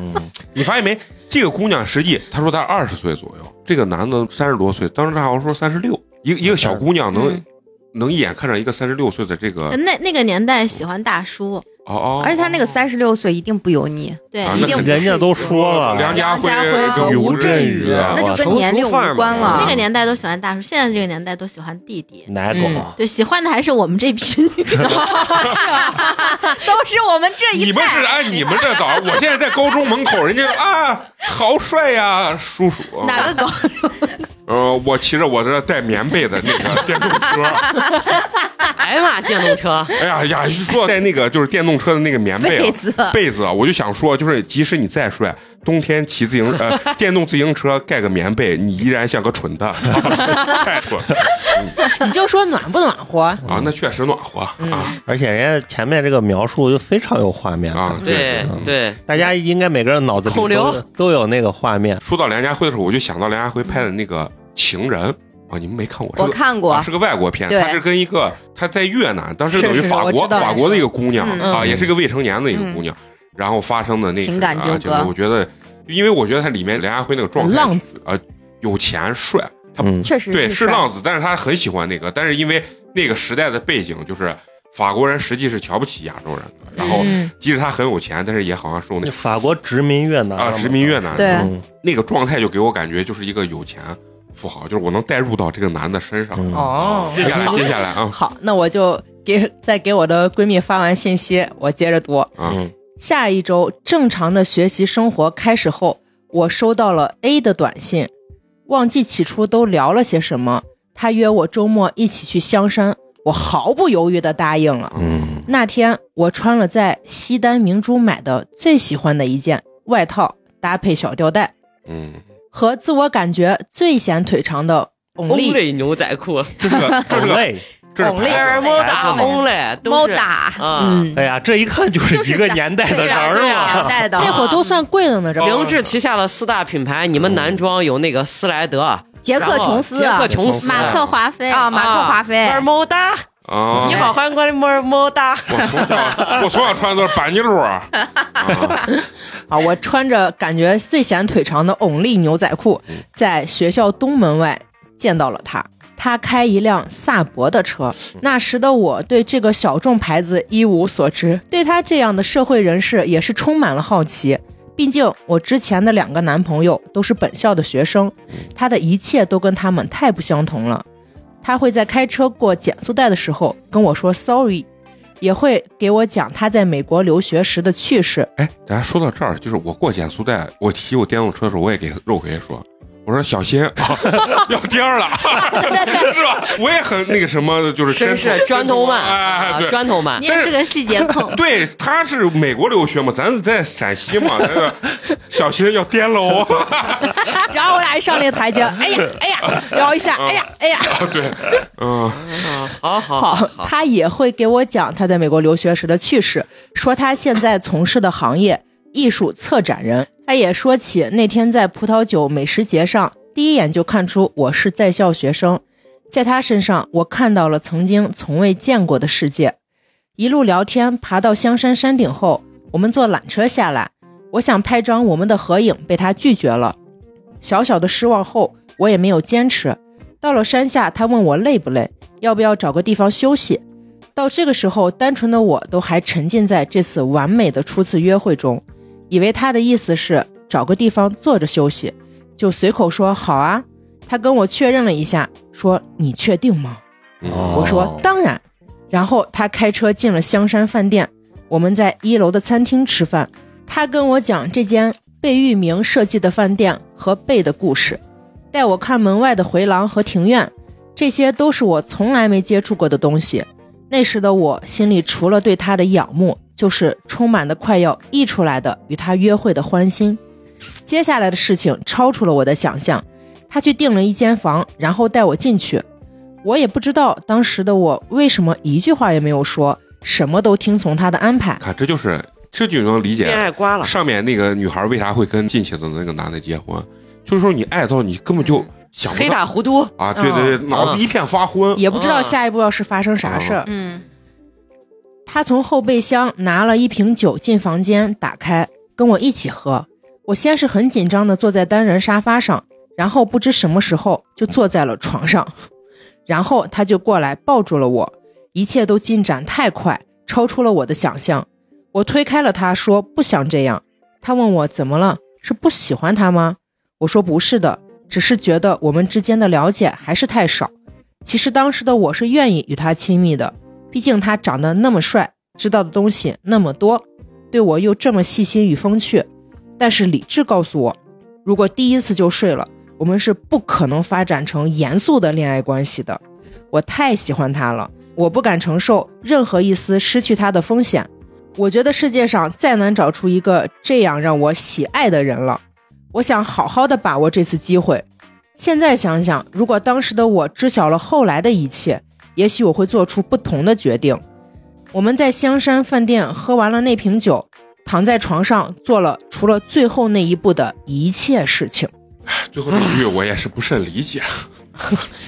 嗯，你发现没？这个姑娘实际她说她二十岁左右，这个男的三十多岁，当时她好像说三十六，一个一个小姑娘能、嗯。能一眼看上一个三十六岁的这个那那个年代喜欢大叔，哦哦，而且他那个三十六岁一定不油腻，对啊，一定不是人家都说了，梁家辉吴镇宇宇，那就跟年龄无关了。那个年代都喜欢大叔，现在这个年代都喜欢弟弟。奶狗嗯，对，喜欢的还是我们这批女的。都是我们这一代。你们是按你们这搞，我现在在高中门口，人家啊，好帅呀，叔叔。哪个狗？呃，我骑着我这带棉被的那个 电动车，哎呀妈，电动车，哎呀呀，一说带那个就是电动车的那个棉被啊被子被子啊，我就想说，就是即使你再帅，冬天骑自行呃电动自行车盖个棉被，你依然像个蠢蛋，太蠢了 你就说暖不暖和？啊！那确实暖和啊而且人家前面这个描述就非常有画面啊！对对，大家应该每个人脑子里都都有那个画面。说到梁家辉的时候，我就想到梁家辉拍的那个《情人》啊，你们没看过？我看过。啊，是个外国片，对。他是跟一个他在越南，当时等于是是法国法国的一个姑娘嗯啊，嗯也是个未成年的一个姑娘，然后发生的那情感纠葛。啊就是我觉得，因为我觉得他里面梁家辉那个状态，浪子啊，有钱帅，他嗯，确实对是浪子，但是他很喜欢那个，但是因为那个时代的背景，就是法国人实际是瞧不起亚洲人的，然后嗯，即使他很有钱，但是也好像受那法国殖民越南啊殖民越南对。嗯。那个状态，就给我感觉就是一个有钱富豪，就是我能带入到这个男的身上。嗯哦，接下来，接下来啊好，那我就给再给我的闺蜜发完信息，我接着读。啊嗯下一周正常的学习生活开始后，我收到了 A 的短信，忘记起初都聊了些什么。他约我周末一起去香山，我毫不犹豫地答应了。嗯那天我穿了在西单明珠买的最喜欢的一件外套，搭配小吊带，嗯，和自我感觉最显腿长的 only 牛仔裤，这是个 这是个很累。这是懂了牌子尔莫达翁类，都是猫打，啊，嗯，哎呀，这一看就是一个年代的人儿对啊嘛。年代的。那会儿都算贵的呢，这不。凌志旗下的四大品牌，你们男装有那个斯莱德、杰克琼斯、杰克琼斯、马克华菲。啊，马克华菲，尔莫达，啊！你好，欢迎光临么么哒。我从小 我从小穿的都是板尼路啊，啊啊，我穿着感觉最显腿长的翁丽牛仔裤，在学校东门外见到了他。他开一辆萨博的车，那时的我对这个小众牌子一无所知，对他这样的社会人士也是充满了好奇。毕竟我之前的两个男朋友都是本校的学生，他的一切都跟他们太不相同了。他会在开车过减速带的时候跟我说 sorry，也会给我讲他在美国留学时的趣事。哎，大家说到这儿，就是我过减速带，我骑我电动车的时候，我也给肉葵说。我说小心，啊、要颠儿了，是吧？我也很那个什么，就是绅士砖头嘛，哎，啊对，砖头嘛你，也是个细节控。对，他是美国留学嘛，咱是在陕西嘛，那个小心要颠喽。然后我俩一上那个台阶，哎呀，哎呀，摇一下，哎呀，哎呀，对，嗯，好好好，，他也会给我讲他在美国留学时的趣事，说他现在从事的行业艺术策展人。他也说起那天在葡萄酒美食节上，第一眼就看出我是在校学生，在他身上我看到了曾经从未见过的世界。一路聊天，爬到香山山顶后，我们坐缆车下来，我想拍张我们的合影，被他拒绝了。小小的失望后，我也没有坚持。到了山下，他问我累不累，要不要找个地方休息。到这个时候，单纯的我都还沉浸在这次完美的初次约会中，以为他的意思是找个地方坐着休息，就随口说好啊。他跟我确认了一下，说你确定吗？哦我说当然。然后他开车进了香山饭店，我们在一楼的餐厅吃饭。他跟我讲这间贝聿铭设计的饭店和贝的故事，带我看门外的回廊和庭院，这些都是我从来没接触过的东西。那时的我心里除了对他的仰慕，就是充满的快要溢出来的与他约会的欢心。接下来的事情超出了我的想象，他去订了一间房，然后带我进去。我也不知道当时的我为什么一句话也没有说，什么都听从他的安排。看这就是这就能理解恋爱瓜了，上面那个女孩为啥会跟进去的那个男的结婚，就是说你爱到你根本就想黑打糊涂，啊，对对对，脑子一片发昏。也不知道下一步要是发生啥事儿。嗯，他从后备箱拿了一瓶酒进房间，打开跟我一起喝。我先是很紧张的坐在单人沙发上，然后不知什么时候就坐在了床上，然后他就过来抱住了我，一切都进展太快，超出了我的想象。我推开了他，说不想这样。他问我怎么了，是不喜欢他吗？我说不是的，只是觉得我们之间的了解还是太少。其实当时的我是愿意与他亲密的，毕竟他长得那么帅，知道的东西那么多，对我又这么细心与风趣。但是理智告诉我，如果第一次就睡了，我们是不可能发展成严肃的恋爱关系的。我太喜欢他了，我不敢承受任何一丝失去他的风险。我觉得世界上再难找出一个这样让我喜爱的人了。我想好好的把握这次机会。现在想想，如果当时的我知晓了后来的一切，也许我会做出不同的决定。我们在香山饭店喝完了那瓶酒，躺在床上做了除了最后那一步的一切事情。最后那句我也是不甚理解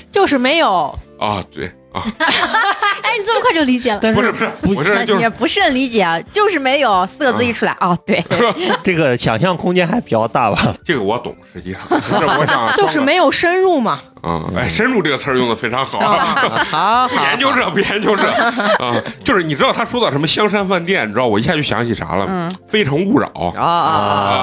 就是没有，啊，对啊，哎，你这么快就理解了？但不是不是，我这人就是也不甚理解，啊，就是没有四个字一出来，哦，对，这个想象空间还比较大吧？这个我懂，实际上就是我想 就是没有深入嘛。啊，哎，深入这个词儿用的非常好，好 不研究这不研究这啊，就是你知道他说到什么香山饭店，你知道我一下就想起啥了，嗯非诚勿扰。啊啊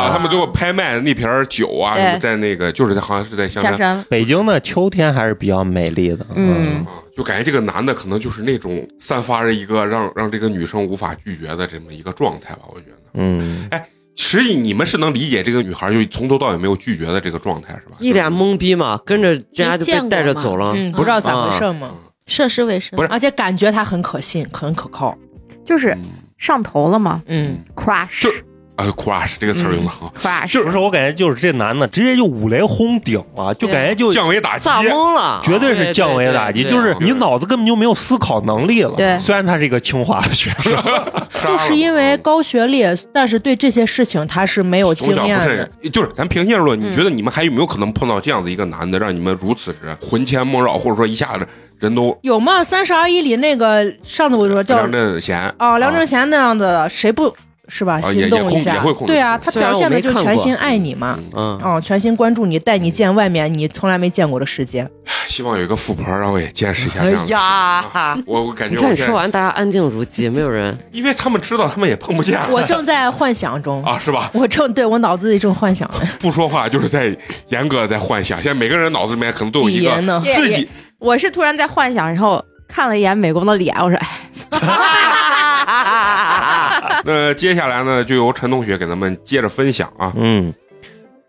啊！他们最后拍卖那瓶酒啊，在那个就是在好像是在香山，北京的秋天还是比较美丽的。嗯，啊，就感觉这个男的可能就是那种散发着一个让让这个女生无法拒绝的这么一个状态吧，我觉得。嗯，实际你们是能理解这个女孩就从头到尾没有拒绝的这个状态是吧？一脸懵逼嘛，跟着人家就被带着走了。嗯，不知道咋回事嘛。涉世未深不，是而且感觉他很可信，很可靠。就是嗯上头了嘛嗯，，crush 就啊，crush 这个词儿用的好，crush，不是，我感觉就是这男的直接就五雷轰顶了，就感觉就降维打击。咋懵了？绝对是降维打击，就是你脑子根本就没有思考能力了。对虽然他是一个清华的学生，就是因为高学历，但是对这些事情他是没有经验的。就是咱平心而论，你觉得你们还有没有可能碰到这样的一个男的，让你们如此之魂牵梦绕，或者说一下子人都有吗？三十而已里那个上次我就说叫梁正贤哦梁正贤那样子的，谁不是吧？心动一下对啊，他表现的就我没看过全心爱你嘛，嗯，哦，全心关注你，带你见外面你从来没见过的世界。希望有一个富婆让我也见识一下这哎。呀，我我感觉我，说完，大家安静如鸡，没有人。因为他们知道他们也碰不见我正在幻想中，啊，是吧？我正对我脑子里正幻想呢。不说话就是在严格的在幻想。现在每个人脑子里面可能都有一个语言呢？自己我是突然在幻想，然后看了一眼美工的脸，我说，哎，那接下来呢，就由陈同学给咱们接着分享啊。嗯，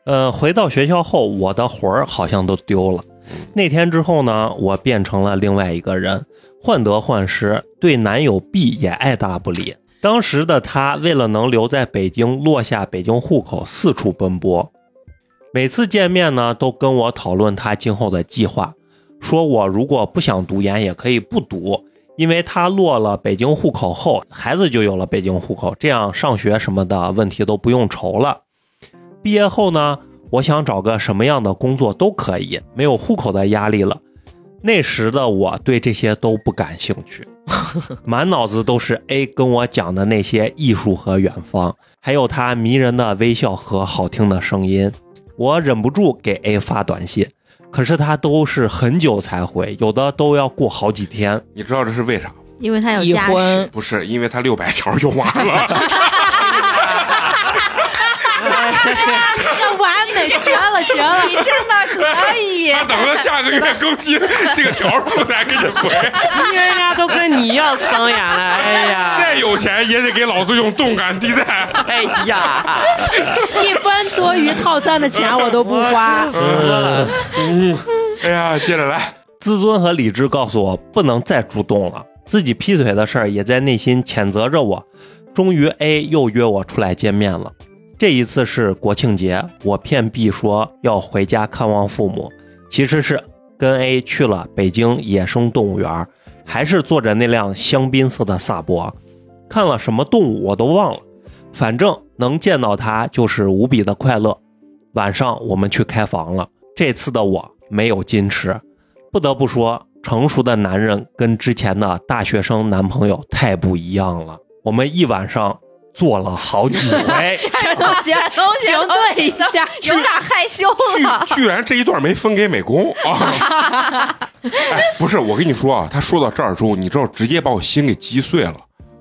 呃，回到学校后，我的魂儿好像都丢了。那天之后呢，我变成了另外一个人，患得患失，对男友 B 也爱答不理。当时的他为了能留在北京，落下北京户口，四处奔波。每次见面呢，都跟我讨论他今后的计划，说我如果不想读研也可以不读，因为他落了北京户口后，孩子就有了北京户口，这样上学什么的问题都不用愁了。毕业后呢，我想找个什么样的工作都可以，没有户口的压力了。那时的我对这些都不感兴趣，满脑子都是 A 跟我讲的那些艺术和远方，还有他迷人的微笑和好听的声音。我忍不住给 A 发短信，可是他都是很久才回，有的都要过好几天。你知道这是为啥吗？因为他有已家室，婚，不是，因为他六百条用完了。完美，绝了，绝了！你真的可以他等着下个月更新这个条数再给你回。人家都跟你一样伤眼了，哎呀，再有钱也得给老子用动感地带。哎呀，一分多余套餐的钱我都不花。哎呀，接着来，自尊和理智告诉我不能再主动了，自己劈腿的事儿也在内心谴责着我。终于 A 又约我出来见面了，这一次是国庆节，我骗 B 说要回家看望父母，其实是跟 A 去了北京野生动物园，还是坐着那辆香槟色的萨博，看了什么动物我都忘了，反正能见到他就是无比的快乐。晚上我们去开房了，这次的我没有矜持，不得不说，成熟的男人跟之前的大学生男朋友太不一样了。我们一晚上做了好几回，陈 同学，同学停顿一下有点害羞了。居 居然这一段没分给美工啊！哎，不是，我跟你说啊，他说到这儿之后，你知道直接把我心给击碎了。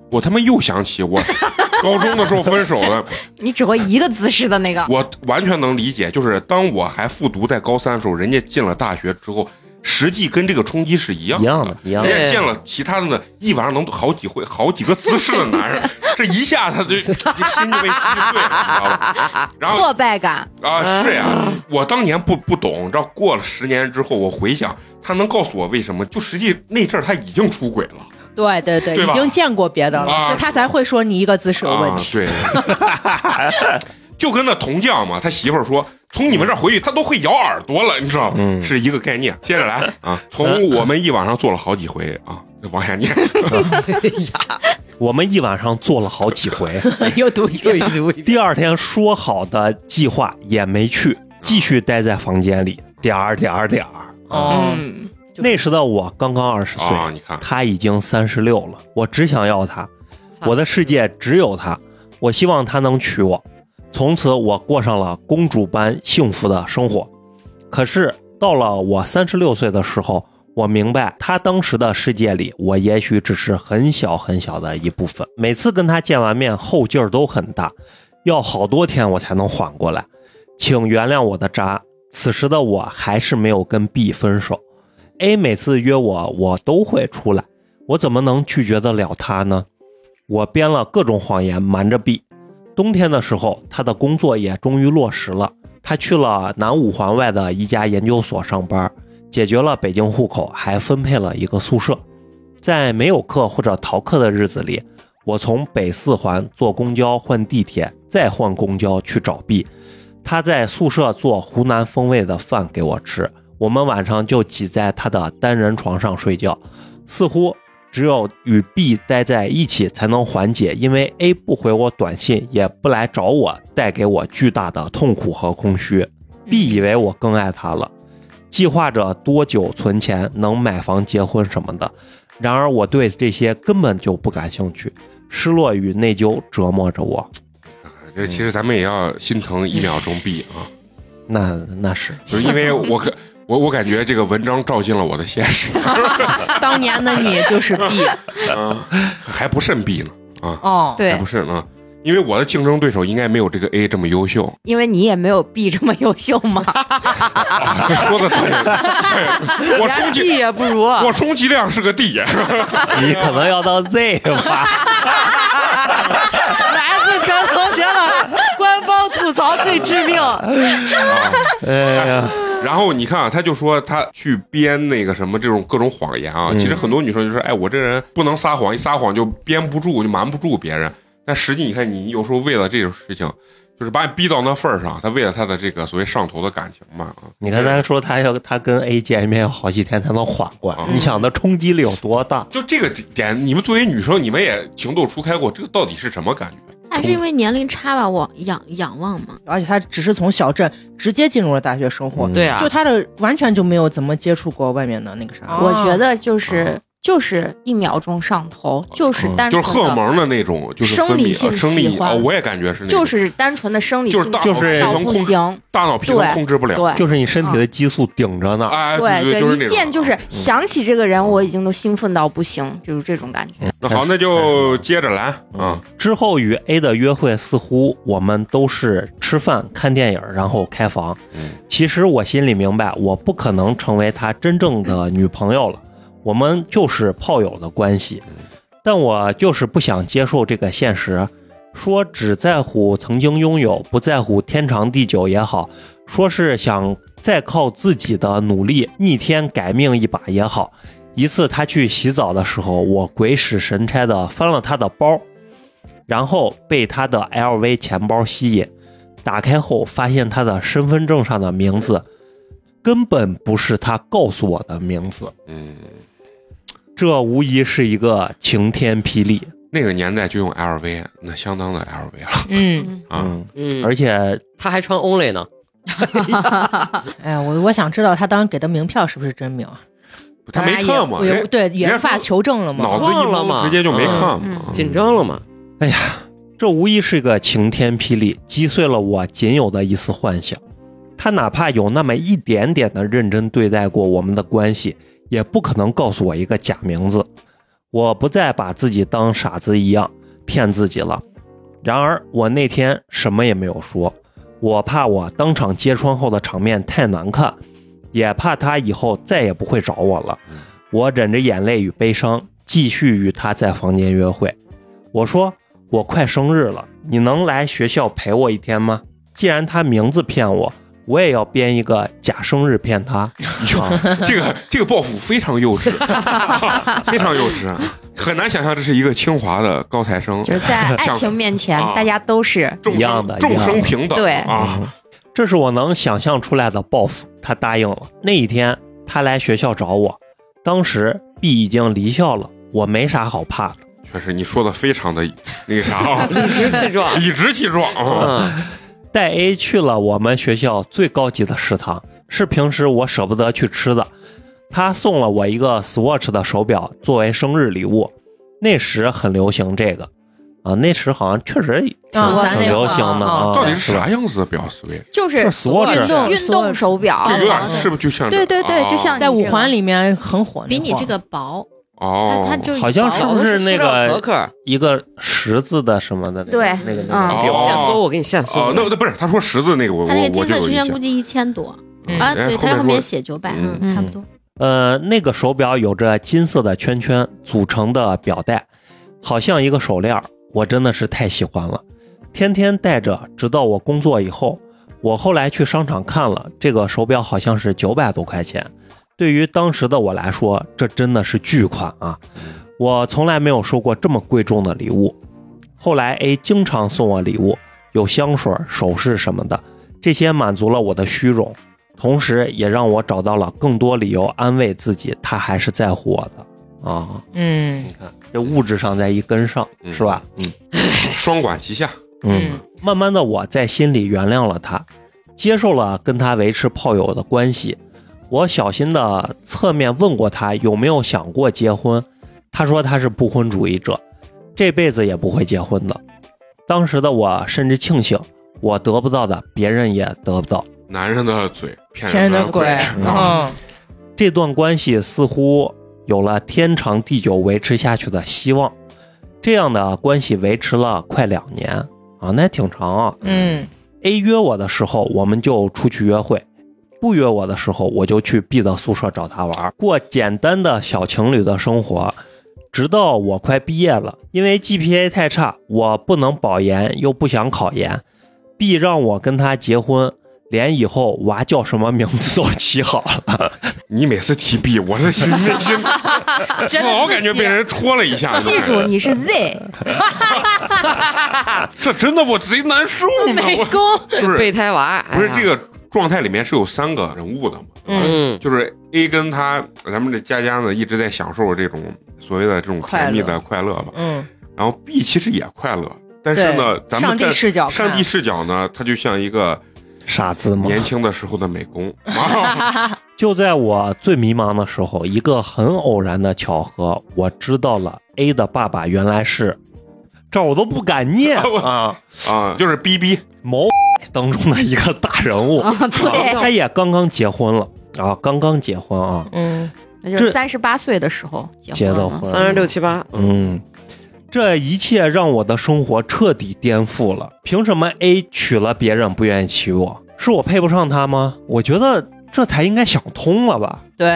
我他妈又想起我高中的时候分手了，你只会一个姿势的那个，我完全能理解。就是当我还复读在高三的时候，人家进了大学之后，实际跟这个冲击是一样一样的，一样的。人家见了其他的呢，一晚上能好几回、好几个姿势的男人，这一下他就这心就被击碎了，你知道吧？然后挫败感，啊，是呀，我当年不不懂，你知道，过了十年之后，我回想，他能告诉我为什么？就实际那阵儿他已经出轨了，对对对，对已经见过别的了，啊所以他才会说你一个姿势有问题。啊、对，就跟那铜匠嘛，他媳妇儿说，从你们这儿回去，他都会咬耳朵了，你知道吗？嗯是一个概念。接着来啊，从我们一晚上做了好几回啊，往下念。我们一晚上做了好几回，又读一 第二天说好的计划也没去，继续待在房间里，点儿点儿点儿。哦，嗯，那时的我刚刚二十岁，啊，你看，他已经三十六了，我只想要他，我的世界只有他，我希望他能娶我。从此，我过上了公主般幸福的生活。可是到了我三十六岁的时候，我明白他当时的世界里，我也许只是很小很小的一部分。每次跟他见完面，后劲儿都很大，要好多天我才能缓过来。请原谅我的渣。此时的我还是没有跟 B 分手。A 每次约我，我都会出来，我怎么能拒绝得了他呢？我编了各种谎言瞒着 B。冬天的时候，他的工作也终于落实了，他去了南五环外的一家研究所上班，解决了北京户口，还分配了一个宿舍。在没有课或者逃课的日子里，我从北四环坐公交换地铁，再换公交去找 B。他在宿舍做湖南风味的饭给我吃，我们晚上就挤在他的单人床上睡觉，似乎只有与 B 待在一起才能缓解，因为 A 不回我短信，也不来找我，带给我巨大的痛苦和空虚。B 以为我更爱他了，计划着多久存钱能买房、结婚什么的。然而我对这些根本就不感兴趣，失落与内疚折磨着我。这其实咱们也要心疼一秒钟 B 啊，那那是就是因为我感我我感觉这个文章照进了我的现实，当年的你就是 B 嗯，还不甚 B 呢啊，哦，对。还不，甚呢，因为我的竞争对手应该没有这个 A 这么优秀。因为你也没有 B 这么优秀嘛。啊，这说的对，对我充连其 D 也不如，我充其量是个 D，你可能要到 Z 吧？槽最致命。哎呀，然后你看啊，他就说他去编那个什么这种各种谎言啊，嗯其实很多女生就说，哎，我这人不能撒谎，一撒谎就编不住，就瞒不住别人。但实际你看，你有时候为了这种事情，就是把你逼到那份儿上，他为了他的这个所谓上头的感情嘛啊。你看他说他要他跟 A 见面要好几天才能缓过来，嗯你想那冲击力有多大？就这个点，你们作为女生，你们也情窦初开过，这个到底是什么感觉？还是因为年龄差吧，我仰仰望嘛。而且他只是从小镇直接进入了大学生活，嗯对啊就他的完全就没有怎么接触过外面的那个啥。啊我觉得就是就是一秒钟上头，就是单纯就是荷尔，蒙的那种，就是生理性啊生理喜欢哦，我也感觉是那种，就是单纯的生理性就是大脑不行，大脑皮层对控制不了。对。就是你身体的激素顶着呢。哎，对对，就是一见就是啊想起这个人，我已经都兴奋到不行，就是这种感觉。那好，那就接着来啊。之后与 A 的约会，似乎我们都是吃饭、看电影，然后开房。嗯其实我心里明白，我不可能成为他真正的女朋友了，我们就是炮友的关系。但我就是不想接受这个现实，说只在乎曾经拥有，不在乎天长地久也好，说是想再靠自己的努力逆天改命一把也好。一次他去洗澡的时候，我鬼使神差的翻了他的包，然后被他的 LV 钱包吸引，打开后发现他的身份证上的名字根本不是他告诉我的名字，嗯，这无疑是一个晴天霹雳。那个年代就用 LV，那相当的 LV 了 嗯，啊。嗯，嗯，而且他还穿 Only 呢。哎呀，我我想知道他当时给的名票是不是真名啊？他没看嘛，当然也人我对也无法人家说求证了吗。脑子一懵，直接就没看嗯嘛。紧张了嘛？这无疑是个晴天霹雳，击碎了我仅有的一丝幻想。他哪怕有那么一点点的认真对待过我们的关系，也不可能告诉我一个假名字。我不再把自己当傻子一样骗自己了。然而我那天什么也没有说，我怕我当场揭穿后的场面太难看，也怕他以后再也不会找我了。我忍着眼泪与悲伤，继续与他在房间约会。我说我快生日了，你能来学校陪我一天吗？既然他名字骗我，我也要编一个假生日骗他。啊这个这个报复非常幼稚，非常幼稚，很难想象这是一个清华的高材生，就是在爱情面前啊，大家都是众一样的生众生平等对啊，这是我能想象出来的报复。他答应了。那一天，他来学校找我，当时 B 已经离校了，我没啥好怕的。确实你说的非常的那个啥啊，理直气壮。理直气壮啊，嗯，带 A 去了我们学校最高级的食堂，是平时我舍不得去吃的。他送了我一个 Swatch 的手表作为生日礼物，那时很流行这个啊，那时好像确实挺啊咱那挺流行的啊。到底是啥样子的表思维？就是是 Swatch 运动运动手表这，有点是不是就像对对对啊就像在五环里面很火，比你这个个薄，哦它，它就好像是不是那个一个十字的什么的那个对那个那嗯个哦表现搜，我给你现搜哦，。那那不是他说十字那个，我我它那个我金色圈圈估计一千多嗯啊，对，它后面写九百，嗯嗯，差不多。呃，那个手表有着金色的圈圈组成的表带，好像一个手链儿，我真的是太喜欢了，天天戴着，直到我工作以后。我后来去商场看了，这个手表好像是九百多块钱，对于当时的我来说，这真的是巨款啊！我从来没有收过这么贵重的礼物。后来 A 经常送我礼物，有香水、首饰什么的，这些满足了我的虚荣。同时也让我找到了更多理由安慰自己，他还是在乎我的啊！嗯你看，这物质上再一跟上，嗯是吧？嗯 双管齐下，嗯。慢慢的，我在心里原谅了他，接受了跟他维持炮友的关系。我小心的侧面问过他有没有想过结婚，他说他是不婚主义者，这辈子也不会结婚的。当时的我甚至庆幸，我得不到的，别人也得不到。男人的嘴骗骗人的的鬼，啊，嗯这段关系似乎有了天长地久维持下去的希望。这样的关系维持了快两年啊，那挺长啊。嗯 A 约我的时候，我们就出去约会；不约我的时候，我就去 B 的宿舍找他玩，过简单的小情侣的生活。直到我快毕业了，因为 GPA 太差，我不能保研，又不想考研。B 让我跟他结婚，连以后娃叫什么名字都起好了。你每次提 B，我是心内心自豪感觉被人戳了一下。记住你是 Z，这真的我贼难受呢。我公，就是备胎娃，不是这个状态里面是有三个人物的嘛？嗯，就是 A 跟他，咱们这佳佳呢一直在享受这种所谓的这种甜蜜的快乐。吧。嗯，然后 B 其实也快乐，但是呢，咱们上帝视角上帝视角呢，他就像一个傻子嘛？年轻的时候的美工。啊，就在我最迷茫的时候，一个很偶然的巧合，我知道了 A 的爸爸原来是，这我都不敢念啊，啊，就是 B B 某当中的一个大人物，啊，对，他也刚刚结婚了啊，刚刚结婚啊，嗯，那就是三十八岁的时候结结的婚了。婚，三十六七八，嗯，这一切让我的生活彻底颠覆了。凭什么 A 娶了别人不愿意娶我？是我配不上他吗？我觉得这才应该想通了吧。对，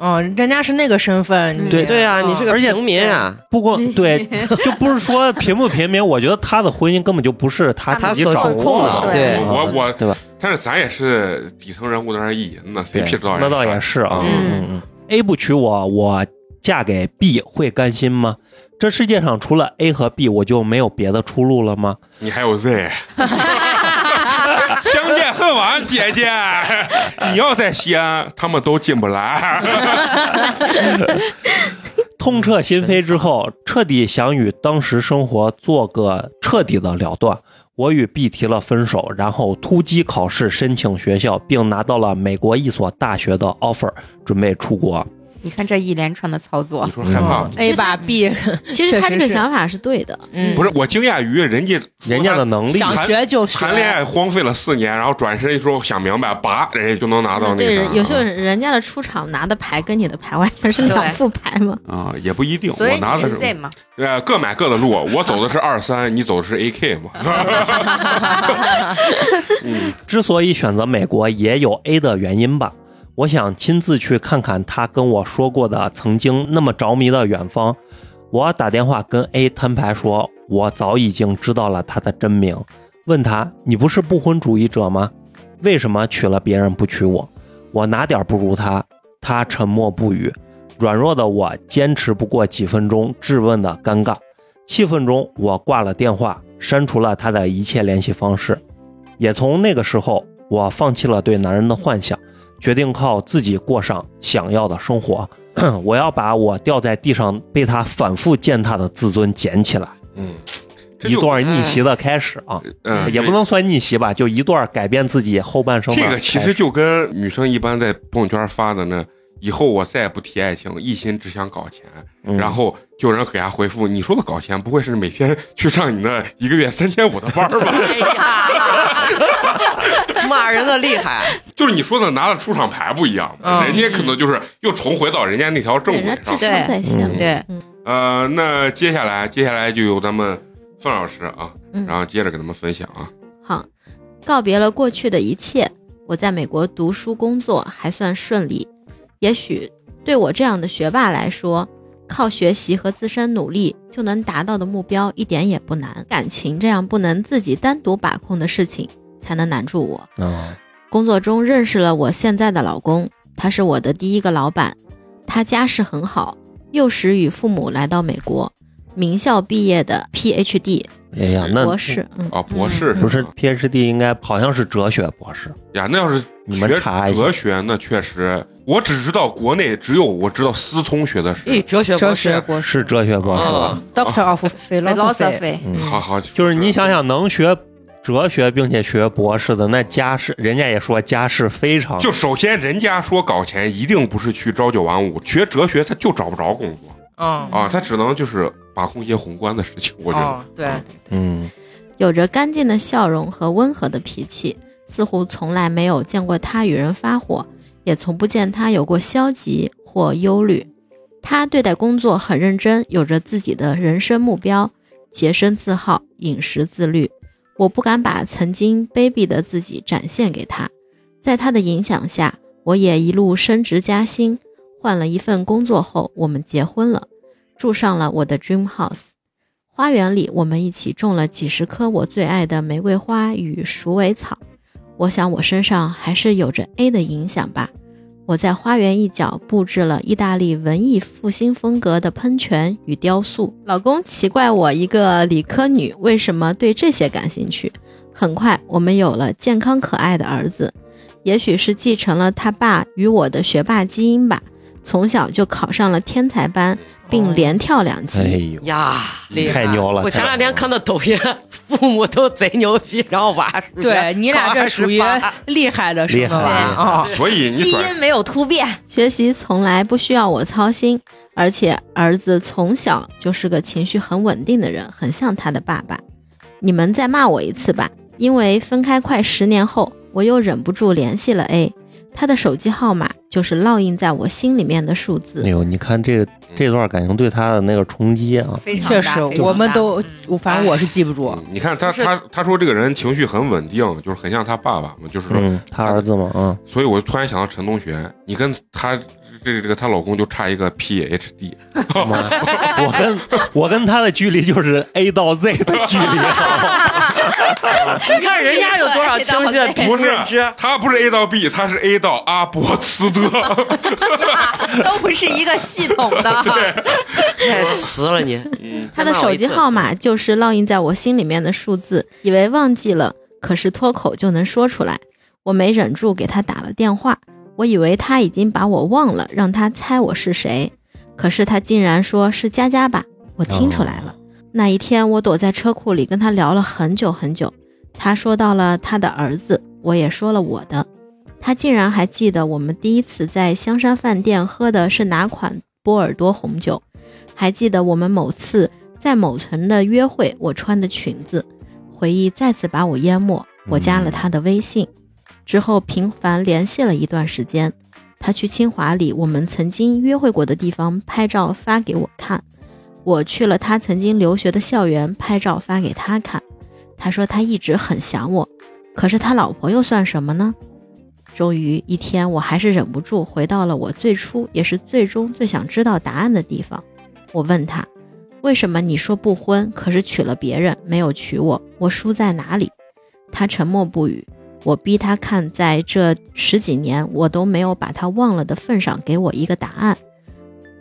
嗯，人家是那个身份，你对对啊，你是个平民啊，不光 对，就不是说平不平民，我觉得他的婚姻根本就不是他自己掌控的对啊我我对吧？但是咱也是底层人物在那儿意淫呢，谁对屁知道那倒也是啊。嗯嗯嗯，A 不娶我，我嫁给 B 会甘心吗？这世界上除了 A 和 B，我就没有别的出路了吗？你还有 Z，相见恨晚，姐姐，你要在西安，他们都进不来。痛彻心扉之后，彻底想与当时生活做个彻底的了断。我与 B 提了分手，然后突击考试申请学校，并拿到了美国一所大学的 offer，准备出国。你看这一连串的操作你，说害怕吗？A 把 B，其实他这个 想法是对的，嗯不是，我惊讶于人家人家的能力，想学就学，谈恋爱荒废了四年，然后转身一说想明白，拔，人家就能拿到那对个对，有时候人家的出场拿的牌跟你的牌完全是 两对副牌嘛。啊，也不一定。我拿的是 Z 嘛？呃各买各的路，我走的是 二三，你走的是 AK 嘛。嗯，之所以选择美国，也有 A 的原因吧。我想亲自去看看他跟我说过的曾经那么着迷的远方。我打电话跟 A 摊牌说，我早已经知道了他的真名，问他：“你不是不婚主义者吗？为什么娶了别人不娶我？我哪点不如他？”他沉默不语。软弱的我坚持不过几分钟质问的尴尬，气愤中我挂了电话，删除了他的一切联系方式。也从那个时候，我放弃了对男人的幻想，决定靠自己过上想要的生活。我要把我掉在地上被他反复践踏的自尊捡起来。嗯，一段逆袭的开始啊，嗯，也不能算逆袭吧，就一段改变自己后半生这。个其实就跟女生一般在朋友圈发的那。以后我再也不提爱情，一心只想搞钱。嗯然后就有人给他回复：“你说的搞钱，不会是每天去上你那一个月三千五的班儿吧？哎呀，骂人的厉害，就是你说的拿了出场牌不一样，嗯人家可能就是又重回到人家那条正对，轨上人家智。商在线嗯。对，呃，那接下来接下来就由咱们范老师啊，嗯然后接着给他们分享啊。好，告别了过去的一切，我在美国读书工作还算顺利。也许对我这样的学霸来说，靠学习和自身努力就能达到的目标一点也不难。感情这样不能自己单独把控的事情，才能难住我。啊，工作中认识了我现在的老公，他是我的第一个老板，他家世很好，幼时与父母来到美国，名校毕业的 PhD 哎呀，那博士，嗯，啊，博士不是 PhD 应该好像是哲学博士，呀？那要是你们学查一下哲学，那确实，我只知道国内只有我知道思聪学的哎，是，哲学博哲学士，博士。是哲学博士？，Doctor of 嗯好好，就是你想想，能学哲学并且学博士的，那家世人家也说家世非常就首先人家说搞钱一定不是去朝九晚五，学哲学他就找不着工作。嗯，啊，他只能就是把控一些宏观的事情，我觉得。哦，对，嗯。有着干净的笑容和温和的脾气，似乎从来没有见过他与人发火，也从不见他有过消极或忧虑。他对待工作很认真，有着自己的人生目标，洁身自好，饮食自律。我不敢把曾经卑鄙的自己展现给他，在他的影响下，我也一路升职加薪。换了一份工作后，我们结婚了，住上了我的 dream house。花园里，我们一起种了几十棵我最爱的玫瑰花与鼠尾草。我想我身上还是有着 A 的影响吧。我在花园一角布置了意大利文艺复兴风格的喷泉与雕塑。老公奇怪我一个理科女为什么对这些感兴趣。很快，我们有了健康可爱的儿子，也许是继承了他爸与我的学霸基因吧。从小就考上了天才班，并连跳两级。哎呦，呀，厉害太牛了！我前两天看到的抖音，父母都贼牛逼，然后娃对 你俩这属于厉害的生厉害的娃啊，所以你基因没有突变，学习从来不需要我操心，而且儿子从小就是个情绪很稳定的人，很像他的爸爸。你们再骂我一次吧，因为分开快十年后，我又忍不住联系了 A，他的手机号码就是烙印在我心里面的数字哎。呦，你看这这段感情对他的那个冲击啊，非常确实我们都反正我是记不住。嗯，你看他他他说这个人情绪很稳定，就是很像他爸爸嘛，就是说，嗯，他儿子嘛，啊，所以我突然想到陈同学，你跟他这个这个她老公就差一个 PhD，妈我跟我跟他的距离就是 A 到 Z 的距离，你看人家有多少清晰的不是认知，他不是 A 到 B，他是 A 到阿波茨德，都不是一个系统的。太瓷了你。他的手机号码就是烙印在我心里面的数字，以为忘记了，可是脱口就能说出来。我没忍住给他打了电话，我以为他已经把我忘了，让他猜我是谁，可是他竟然说是佳佳吧，我听出来了。那一天，我躲在车库里跟他聊了很久很久。他说到了他的儿子，我也说了我的。他竟然还记得我们第一次在香山饭店喝的是哪款波尔多红酒，还记得我们某次在某城的约会我穿的裙子。回忆再次把我淹没，我加了他的微信，之后频繁联系了一段时间。他去清华里我们曾经约会过的地方拍照发给我看，我去了他曾经留学的校园拍照发给他看。他说他一直很想我，可是他老婆又算什么呢？终于一天，我还是忍不住回到了我最初也是最终最想知道答案的地方。我问他，为什么你说不婚，可是娶了别人，没有娶我？我输在哪里？他沉默不语。我逼他看，在这十几年我都没有把他忘了的份上，给我一个答案。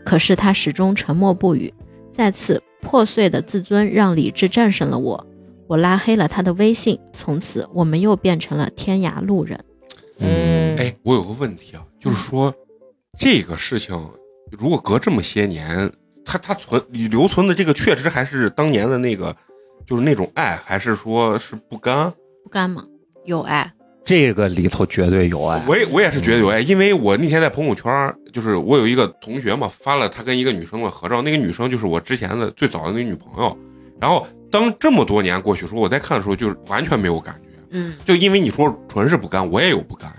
可是他始终沉默不语。再次破碎的自尊让理智战胜了我。我拉黑了他的微信，从此我们又变成了天涯路人。嗯，哎，我有个问题啊，就是说这个事情如果隔这么些年，他他存留存的这个确实还是当年的那个，就是那种爱，还是说是不甘？不甘吗？有爱，这个里头绝对有爱。我也我也是觉得有爱，因为我那天在朋友圈，就是我有一个同学嘛，发了他跟一个女生的合照，那个女生就是我之前的最早的那个女朋友。然后当这么多年过去的时候，我在看的时候就是完全没有感觉，嗯，就因为你说纯是不甘，我也有不甘。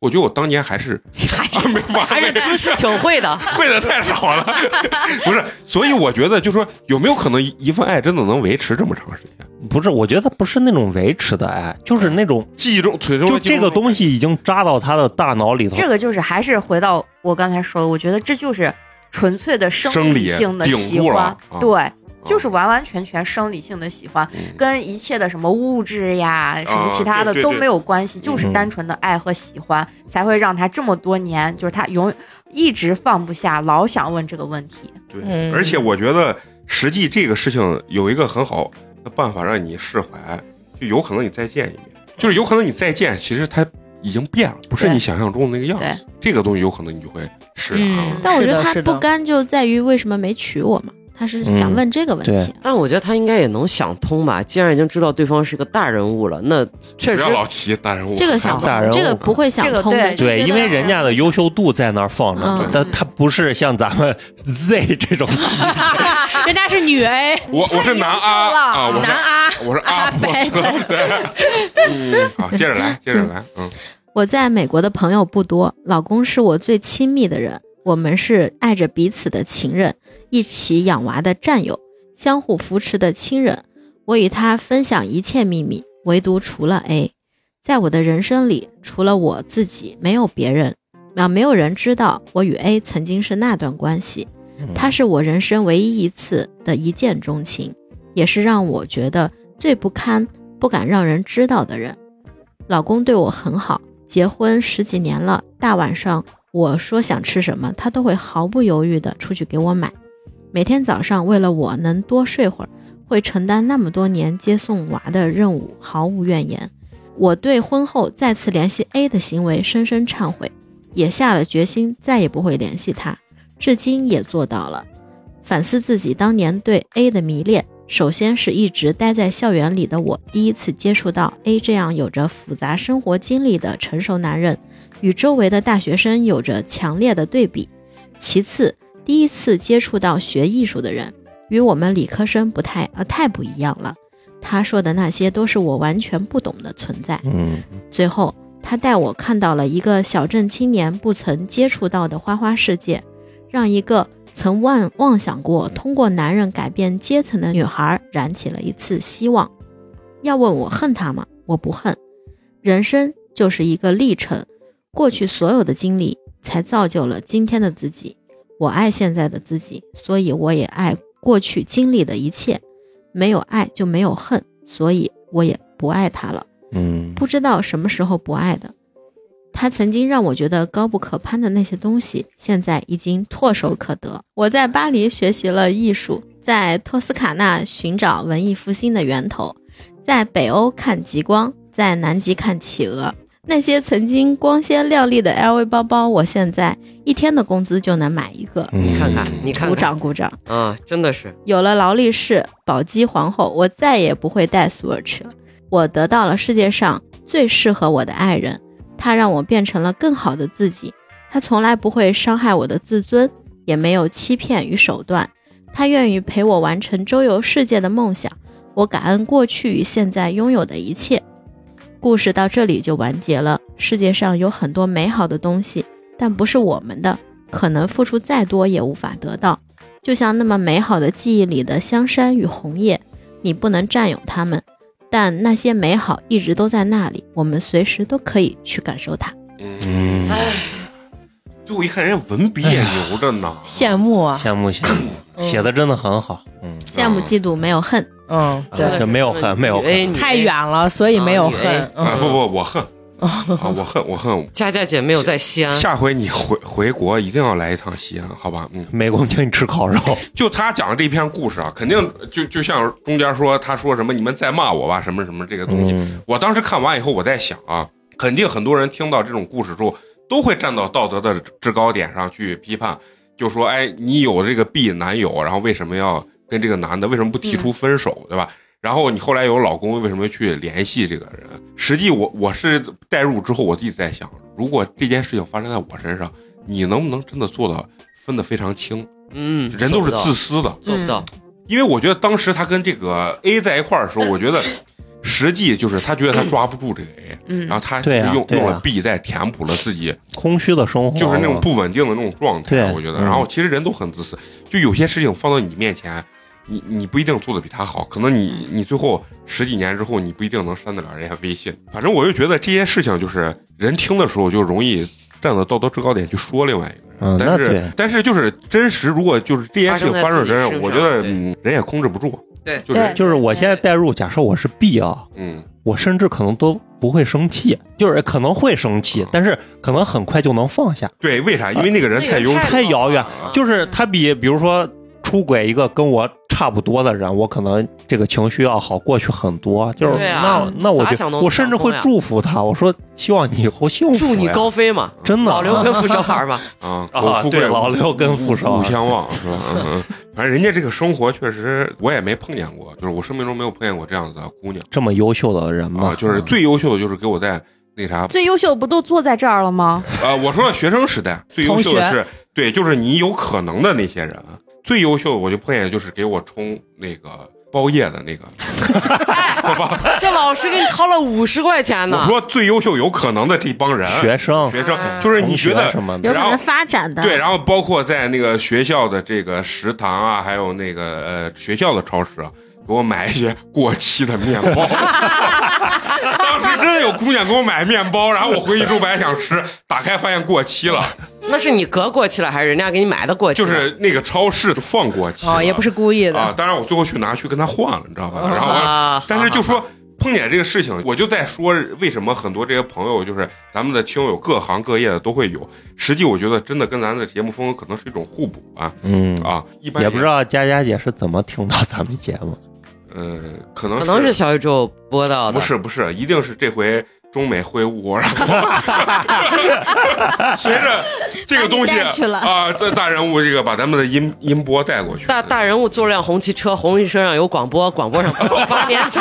我觉得我当年还是啊没完还是没姿势挺会的。会的太少了，不是，所以我觉得就说有没有可能一一份爱真的能维持这么长时间？不是，我觉得不是那种维持的爱，就是那种记忆中，就这个东西已经扎到他的大脑里头。这个就是还是回到我刚才说的，我觉得这就是纯粹的生生理理性的喜欢啊，对，就是完完全全生理性的喜欢，嗯。跟一切的什么物质呀、什么其他的都没有关系，就是嗯。单纯的爱和喜欢，才会让他这么多年，就是他永一直放不下，老想问这个问题。对，嗯。而且我觉得实际这个事情有一个很好的办法让你释怀，就有可能你再见一面，就是有可能你再见，其实他已经变了，不是你想象中的那个样对。子。这个东西有可能你就会释然但我觉得他不甘就在于为什么没娶我嘛，他是想嗯问这个问题。对但我觉得他应该也能想通吧，既然已经知道对方是个大人物了，那确实不要老提大人物，这个想大人物通，这个不会想通的。这个对对，因为人家的优秀度在那儿放着，嗯。但他不是像咱们 Z 这种 级别。人家是女 A，我我是男阿了。啊，我是男啊，我是阿波白。好，接着来，接着来，嗯，我在美国的朋友不多，老公是我最亲密的人，我们是爱着彼此的情人，一起养娃的战友，相互扶持的亲人。我与他分享一切秘密，唯独除了 A，在我的人生里，除了我自己，没有别人，啊，没有人知道我与 A 曾经是那段关系。他是我人生唯一一次的一见钟情，也是让我觉得最不堪、不敢让人知道的人。老公对我很好，结婚十几年了，大晚上我说想吃什么，他都会毫不犹豫的出去给我买。每天早上为了我能多睡会儿，会承担那么多年接送娃的任务，毫无怨言。我对婚后再次联系 A 的行为深深忏悔，也下了决心再也不会联系他。至今也做到了。反思自己当年对 A 的迷恋，首先是一直待在校园里的我，第一次接触到 A 这样有着复杂生活经历的成熟男人，与周围的大学生有着强烈的对比。其次，第一次接触到学艺术的人，与我们理科生不太呃太不一样了。他说的那些都是我完全不懂的存在。嗯，最后，他带我看到了一个小镇青年不曾接触到的花花世界，让一个曾妄妄想过通过男人改变阶层的女孩燃起了一次希望。要问我恨他吗？我不恨。人生就是一个历程，过去所有的经历才造就了今天的自己。我爱现在的自己，所以我也爱过去经历的一切。没有爱就没有恨，所以我也不爱他了。嗯，不知道什么时候不爱的。他曾经让我觉得高不可攀的那些东西，现在已经唾手可得。我在巴黎学习了艺术，在托斯卡纳寻找文艺复兴的源头，在北欧看极光，在南极看企鹅。那些曾经光鲜亮丽的 LV 包包，我现在一天的工资就能买一个。你你看看，你看看，鼓掌鼓掌！啊，真的是，有了劳力士、宝鸡皇后，我再也不会戴 Swatch 了。我得到了世界上最适合我的爱人，他他让我变成了更好的自己。他从来不会伤害我的自尊，也没有欺骗与手段。他愿意陪我完成周游世界的梦想。我感恩过去与现在拥有的一切。故事到这里就完结了。世界上有很多美好的东西，但不是我们的，可能付出再多也无法得到。就像那么美好的记忆里的香山与红叶，你不能占有它们，但那些美好一直都在那里，我们随时都可以去感受它。嗯，最后一看，人家文笔也牛着呢。羡慕啊，羡慕羡慕，写的真的很好。嗯，羡慕、嫉妒，没有恨。嗯，对，就没有恨，没有太远了，所以没有恨。嗯，啊不不，我恨 啊，我恨我恨。佳佳姐没有在西安，下回你回回国一定要来一趟西安，好吧？嗯，美国请你吃烤肉，就他讲的这篇故事啊，肯定就就像中间说他说什么你们再骂我吧，什么什么这个东西。嗯我当时看完以后，我在想啊，肯定很多人听到这种故事之后，都会站到道德的制高点上去批判，就说：“哎，你有这个 B 男友，然后为什么要跟这个男的为什么不提出分手，对吧？然后你后来有老公，为什么去联系这个人？实际我我是代入之后，我自己在想，如果这件事情发生在我身上，你能不能真的做到分得非常清？嗯，人都是自私的，做不到，因为我觉得当时他跟这个 A 在一块儿的时候，我觉得实际就是他觉得他抓不住这个 A，、嗯然后他对啊用、用了 B 在填补了自己空虚的生活，就是那种不稳定的那种状态。我觉得，嗯然后其实人都很自私，就有些事情放到你面前，你你不一定做的比他好，可能你你最后十几年之后，你不一定能删得了人家微信。反正我就觉得这些事情就是人听的时候就容易站在道德制高点去说另外一个人。嗯但是但是就是真实，如果就是这件事情发生在身上，发生在自己身上我觉得嗯人也控制不住。对就是就是我现在代入，假设我是 B 啊，嗯。我甚至可能都不会生气，就是可能会生气，但是可能很快就能放下。对，为啥？因为那个人太优秀，太遥远啊就是他比比如说出轨一个跟我差不多的人，我可能这个情绪要好过去很多。就是啊那那我就我甚至会祝福他，我说希望你以后幸福。祝你高飞嘛，真的。老刘跟富小孩嘛，啊，啊富贵，对老刘跟富少五相望是吧？嗯嗯，反正人家这个生活确实我也没碰见过，就是我生命中没有碰见过这样子的姑娘。这么优秀的人嘛啊，，就是最优秀的就是给我在那啥最优秀不都坐在这儿了吗？啊，我说的学生时代最优秀的是对，就是你有可能的那些人，最优秀的我就碰见就是给我充那个包夜的那个，好吧？这老师给你掏了五十块钱呢我呢，说最优秀有可能的这帮人学生学生，就是你觉得同学什么有可能发展的。对，然后包括在那个学校的这个食堂啊，还有那个呃学校的超市啊，给我买一些过期的面包。当时真的有姑娘给我买面包，然后我回去之后本来想吃，打开发现过期了，那是你隔过期了，还是人家给你买的过期？就是那个超市就放过期了哦，也不是故意的。啊。当然我最后去拿去跟他换了，你知道吧？然后啊，但是就好好说碰见这个事情，我就在说为什么很多这些朋友，就是咱们的听友各行各业的都会有。实际我觉得真的跟咱的节目风格可能是一种互补啊嗯，啊，一般也不知道佳佳姐是怎么听到咱们节目。呃，可能可能是小宇宙播到的，不是不是，一定是这回中美会晤，然后 随着这个东西啊，这大人物这个把咱们的音音波带过去，大大人物坐辆红旗车，红旗车上有广播，广播上八 年级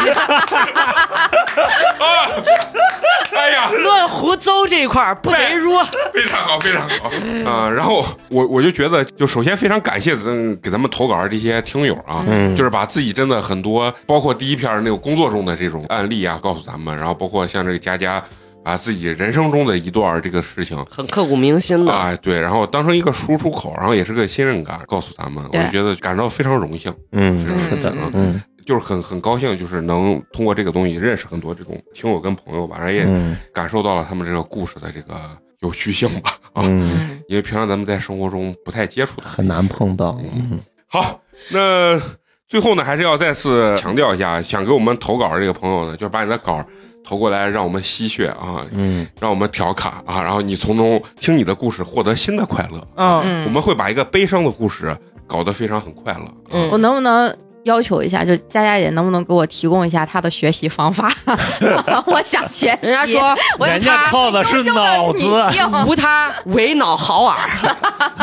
哎呀，论胡诌这一块儿不得入。非常好，非常好啊、然后我我就觉得，就首先非常感谢咱给咱们投稿的这些听友啊，嗯就是把自己真的很多，包括第一篇那个工作中的这种案例啊，告诉咱们，然后包括像这个佳佳。把自己人生中的一段这个事情。很刻骨铭心的，啊，对，然后当成一个输出口，然后也是个信任感，告诉咱们，我就觉得感到非常荣幸，嗯，嗯是的嗯，嗯就是很很高兴，就是能通过这个东西认识很多这种听友跟朋友吧，然后也嗯感受到了他们这个故事的这个有趣性吧，啊，嗯，因为平常咱们在生活中不太接触的，很难碰到。嗯。好，那最后呢，还是要再次强调一下，想给我们投稿的这个朋友呢，就是把你的稿投过来，让我们吸血啊，嗯让我们调侃啊，然后你从中听你的故事获得新的快乐。嗯，嗯我们会把一个悲伤的故事搞得非常很快乐。嗯我能不能要求一下，就佳佳姐能不能给我提供一下她的学习方法？我想学习。人家说人家靠的是脑子 无他，唯脑好耳。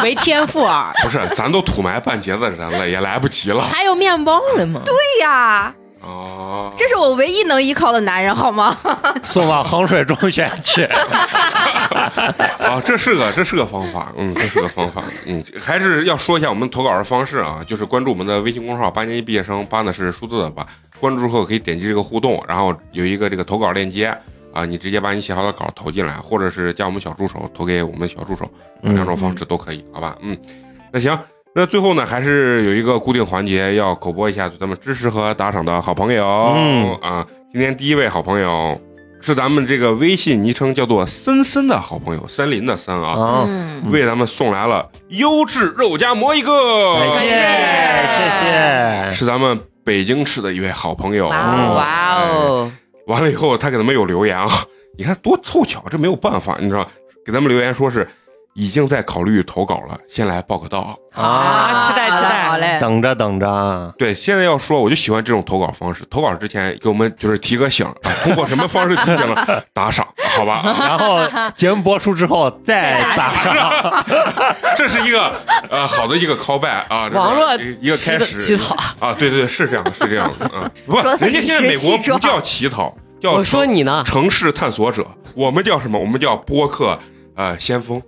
为天赋耳，不是，咱都土埋半截子人了，也来不及了。还有面包了吗？对呀，哦，这是我唯一能依靠的男人，好吗？送往衡水中学去。啊，这是个这是个方法，嗯，这是个方法，嗯，还是要说一下我们投稿的方式啊，就是关注我们的微信公众号“八年级毕业生”，八呢是数字的八，关注之后可以点击这个互动，然后有一个这个投稿链接啊，你直接把你写好的稿投进来，或者是加我们小助手投给我们小助手，嗯两种方式都可以，好吧？嗯，那行。那最后呢，还是有一个固定环节要口播一下咱们支持和打赏的好朋友、嗯啊。今天第一位好朋友是咱们这个微信昵称叫做森森的好朋友，森林的森啊，啊，嗯，为咱们送来了优质肉夹馍一个，谢谢谢谢。是咱们北京市的一位好朋友。哇哦哇哦，完了以后，他给咱们有留言啊，你看多凑巧，这没有办法，你知道，给咱们留言说是已经在考虑投稿了，先来报个到。啊期待期待好嘞，等着等着，对，现在要说，我就喜欢这种投稿方式。投稿之前给我们就是提个醒啊，通过什么方式提醒了？打赏，好吧？然后节目播出之后再打赏。这是一个呃好的一个 callback 啊，网络一个开始乞讨啊，对对对，是这样的，是这样的啊。不人家现在美国不叫乞讨，叫我说城你呢城市探索者，我们叫什么？我们叫播客呃先锋。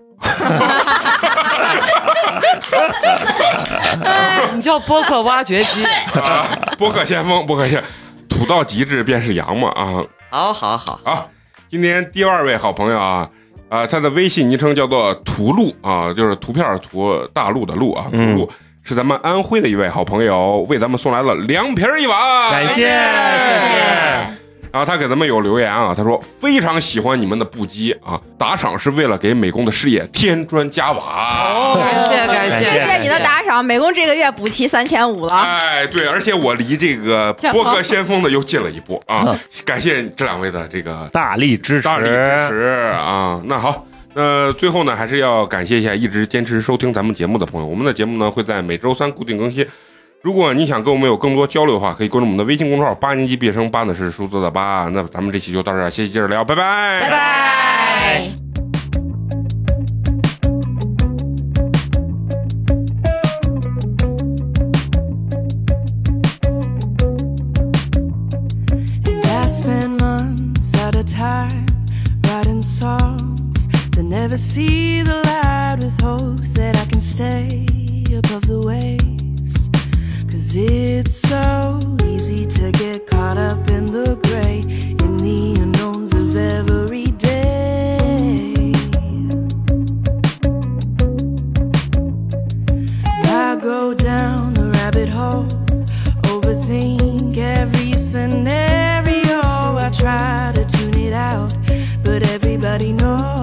你叫播客挖掘机，啊，播客先锋，播客先，土到极致便是羊嘛啊！好好好，好，今天第二位好朋友啊，啊，他的微信昵称叫做图路啊，就是图片儿图大陆的陆啊，图路、是咱们安徽的一位好朋友，为咱们送来了凉皮儿一碗，感谢谢谢。然后他给咱们有留言啊，他说非常喜欢你们的不羁啊，打赏是为了给美工的事业添砖加瓦。哦，感谢感感谢，谢谢你的打赏，美工这个月补齐三千五了。哎，对，而且我离这个 播客先锋的又近了一步啊！感谢这两位的这个大力支持，大力支持啊！那好，那最后呢，还是要感谢一下一直坚持收听咱们节目的朋友。我们的节目呢会在每周三固定更新。如果你想跟我们有更多交流的话，可以关注我们的微信公众号“八年级毕业生”，八呢是数字的八。那咱们这期就到这儿，下期接着聊，拜拜，拜拜。And I spend months at a time writing songs that never see the light with hopes that I can stay above the waves. Cause it's so easy to get caught up in the gray, in the unknowns of every day. I go down the rabbit hole, overthink every scenario. I try to tune it out, but everybody knows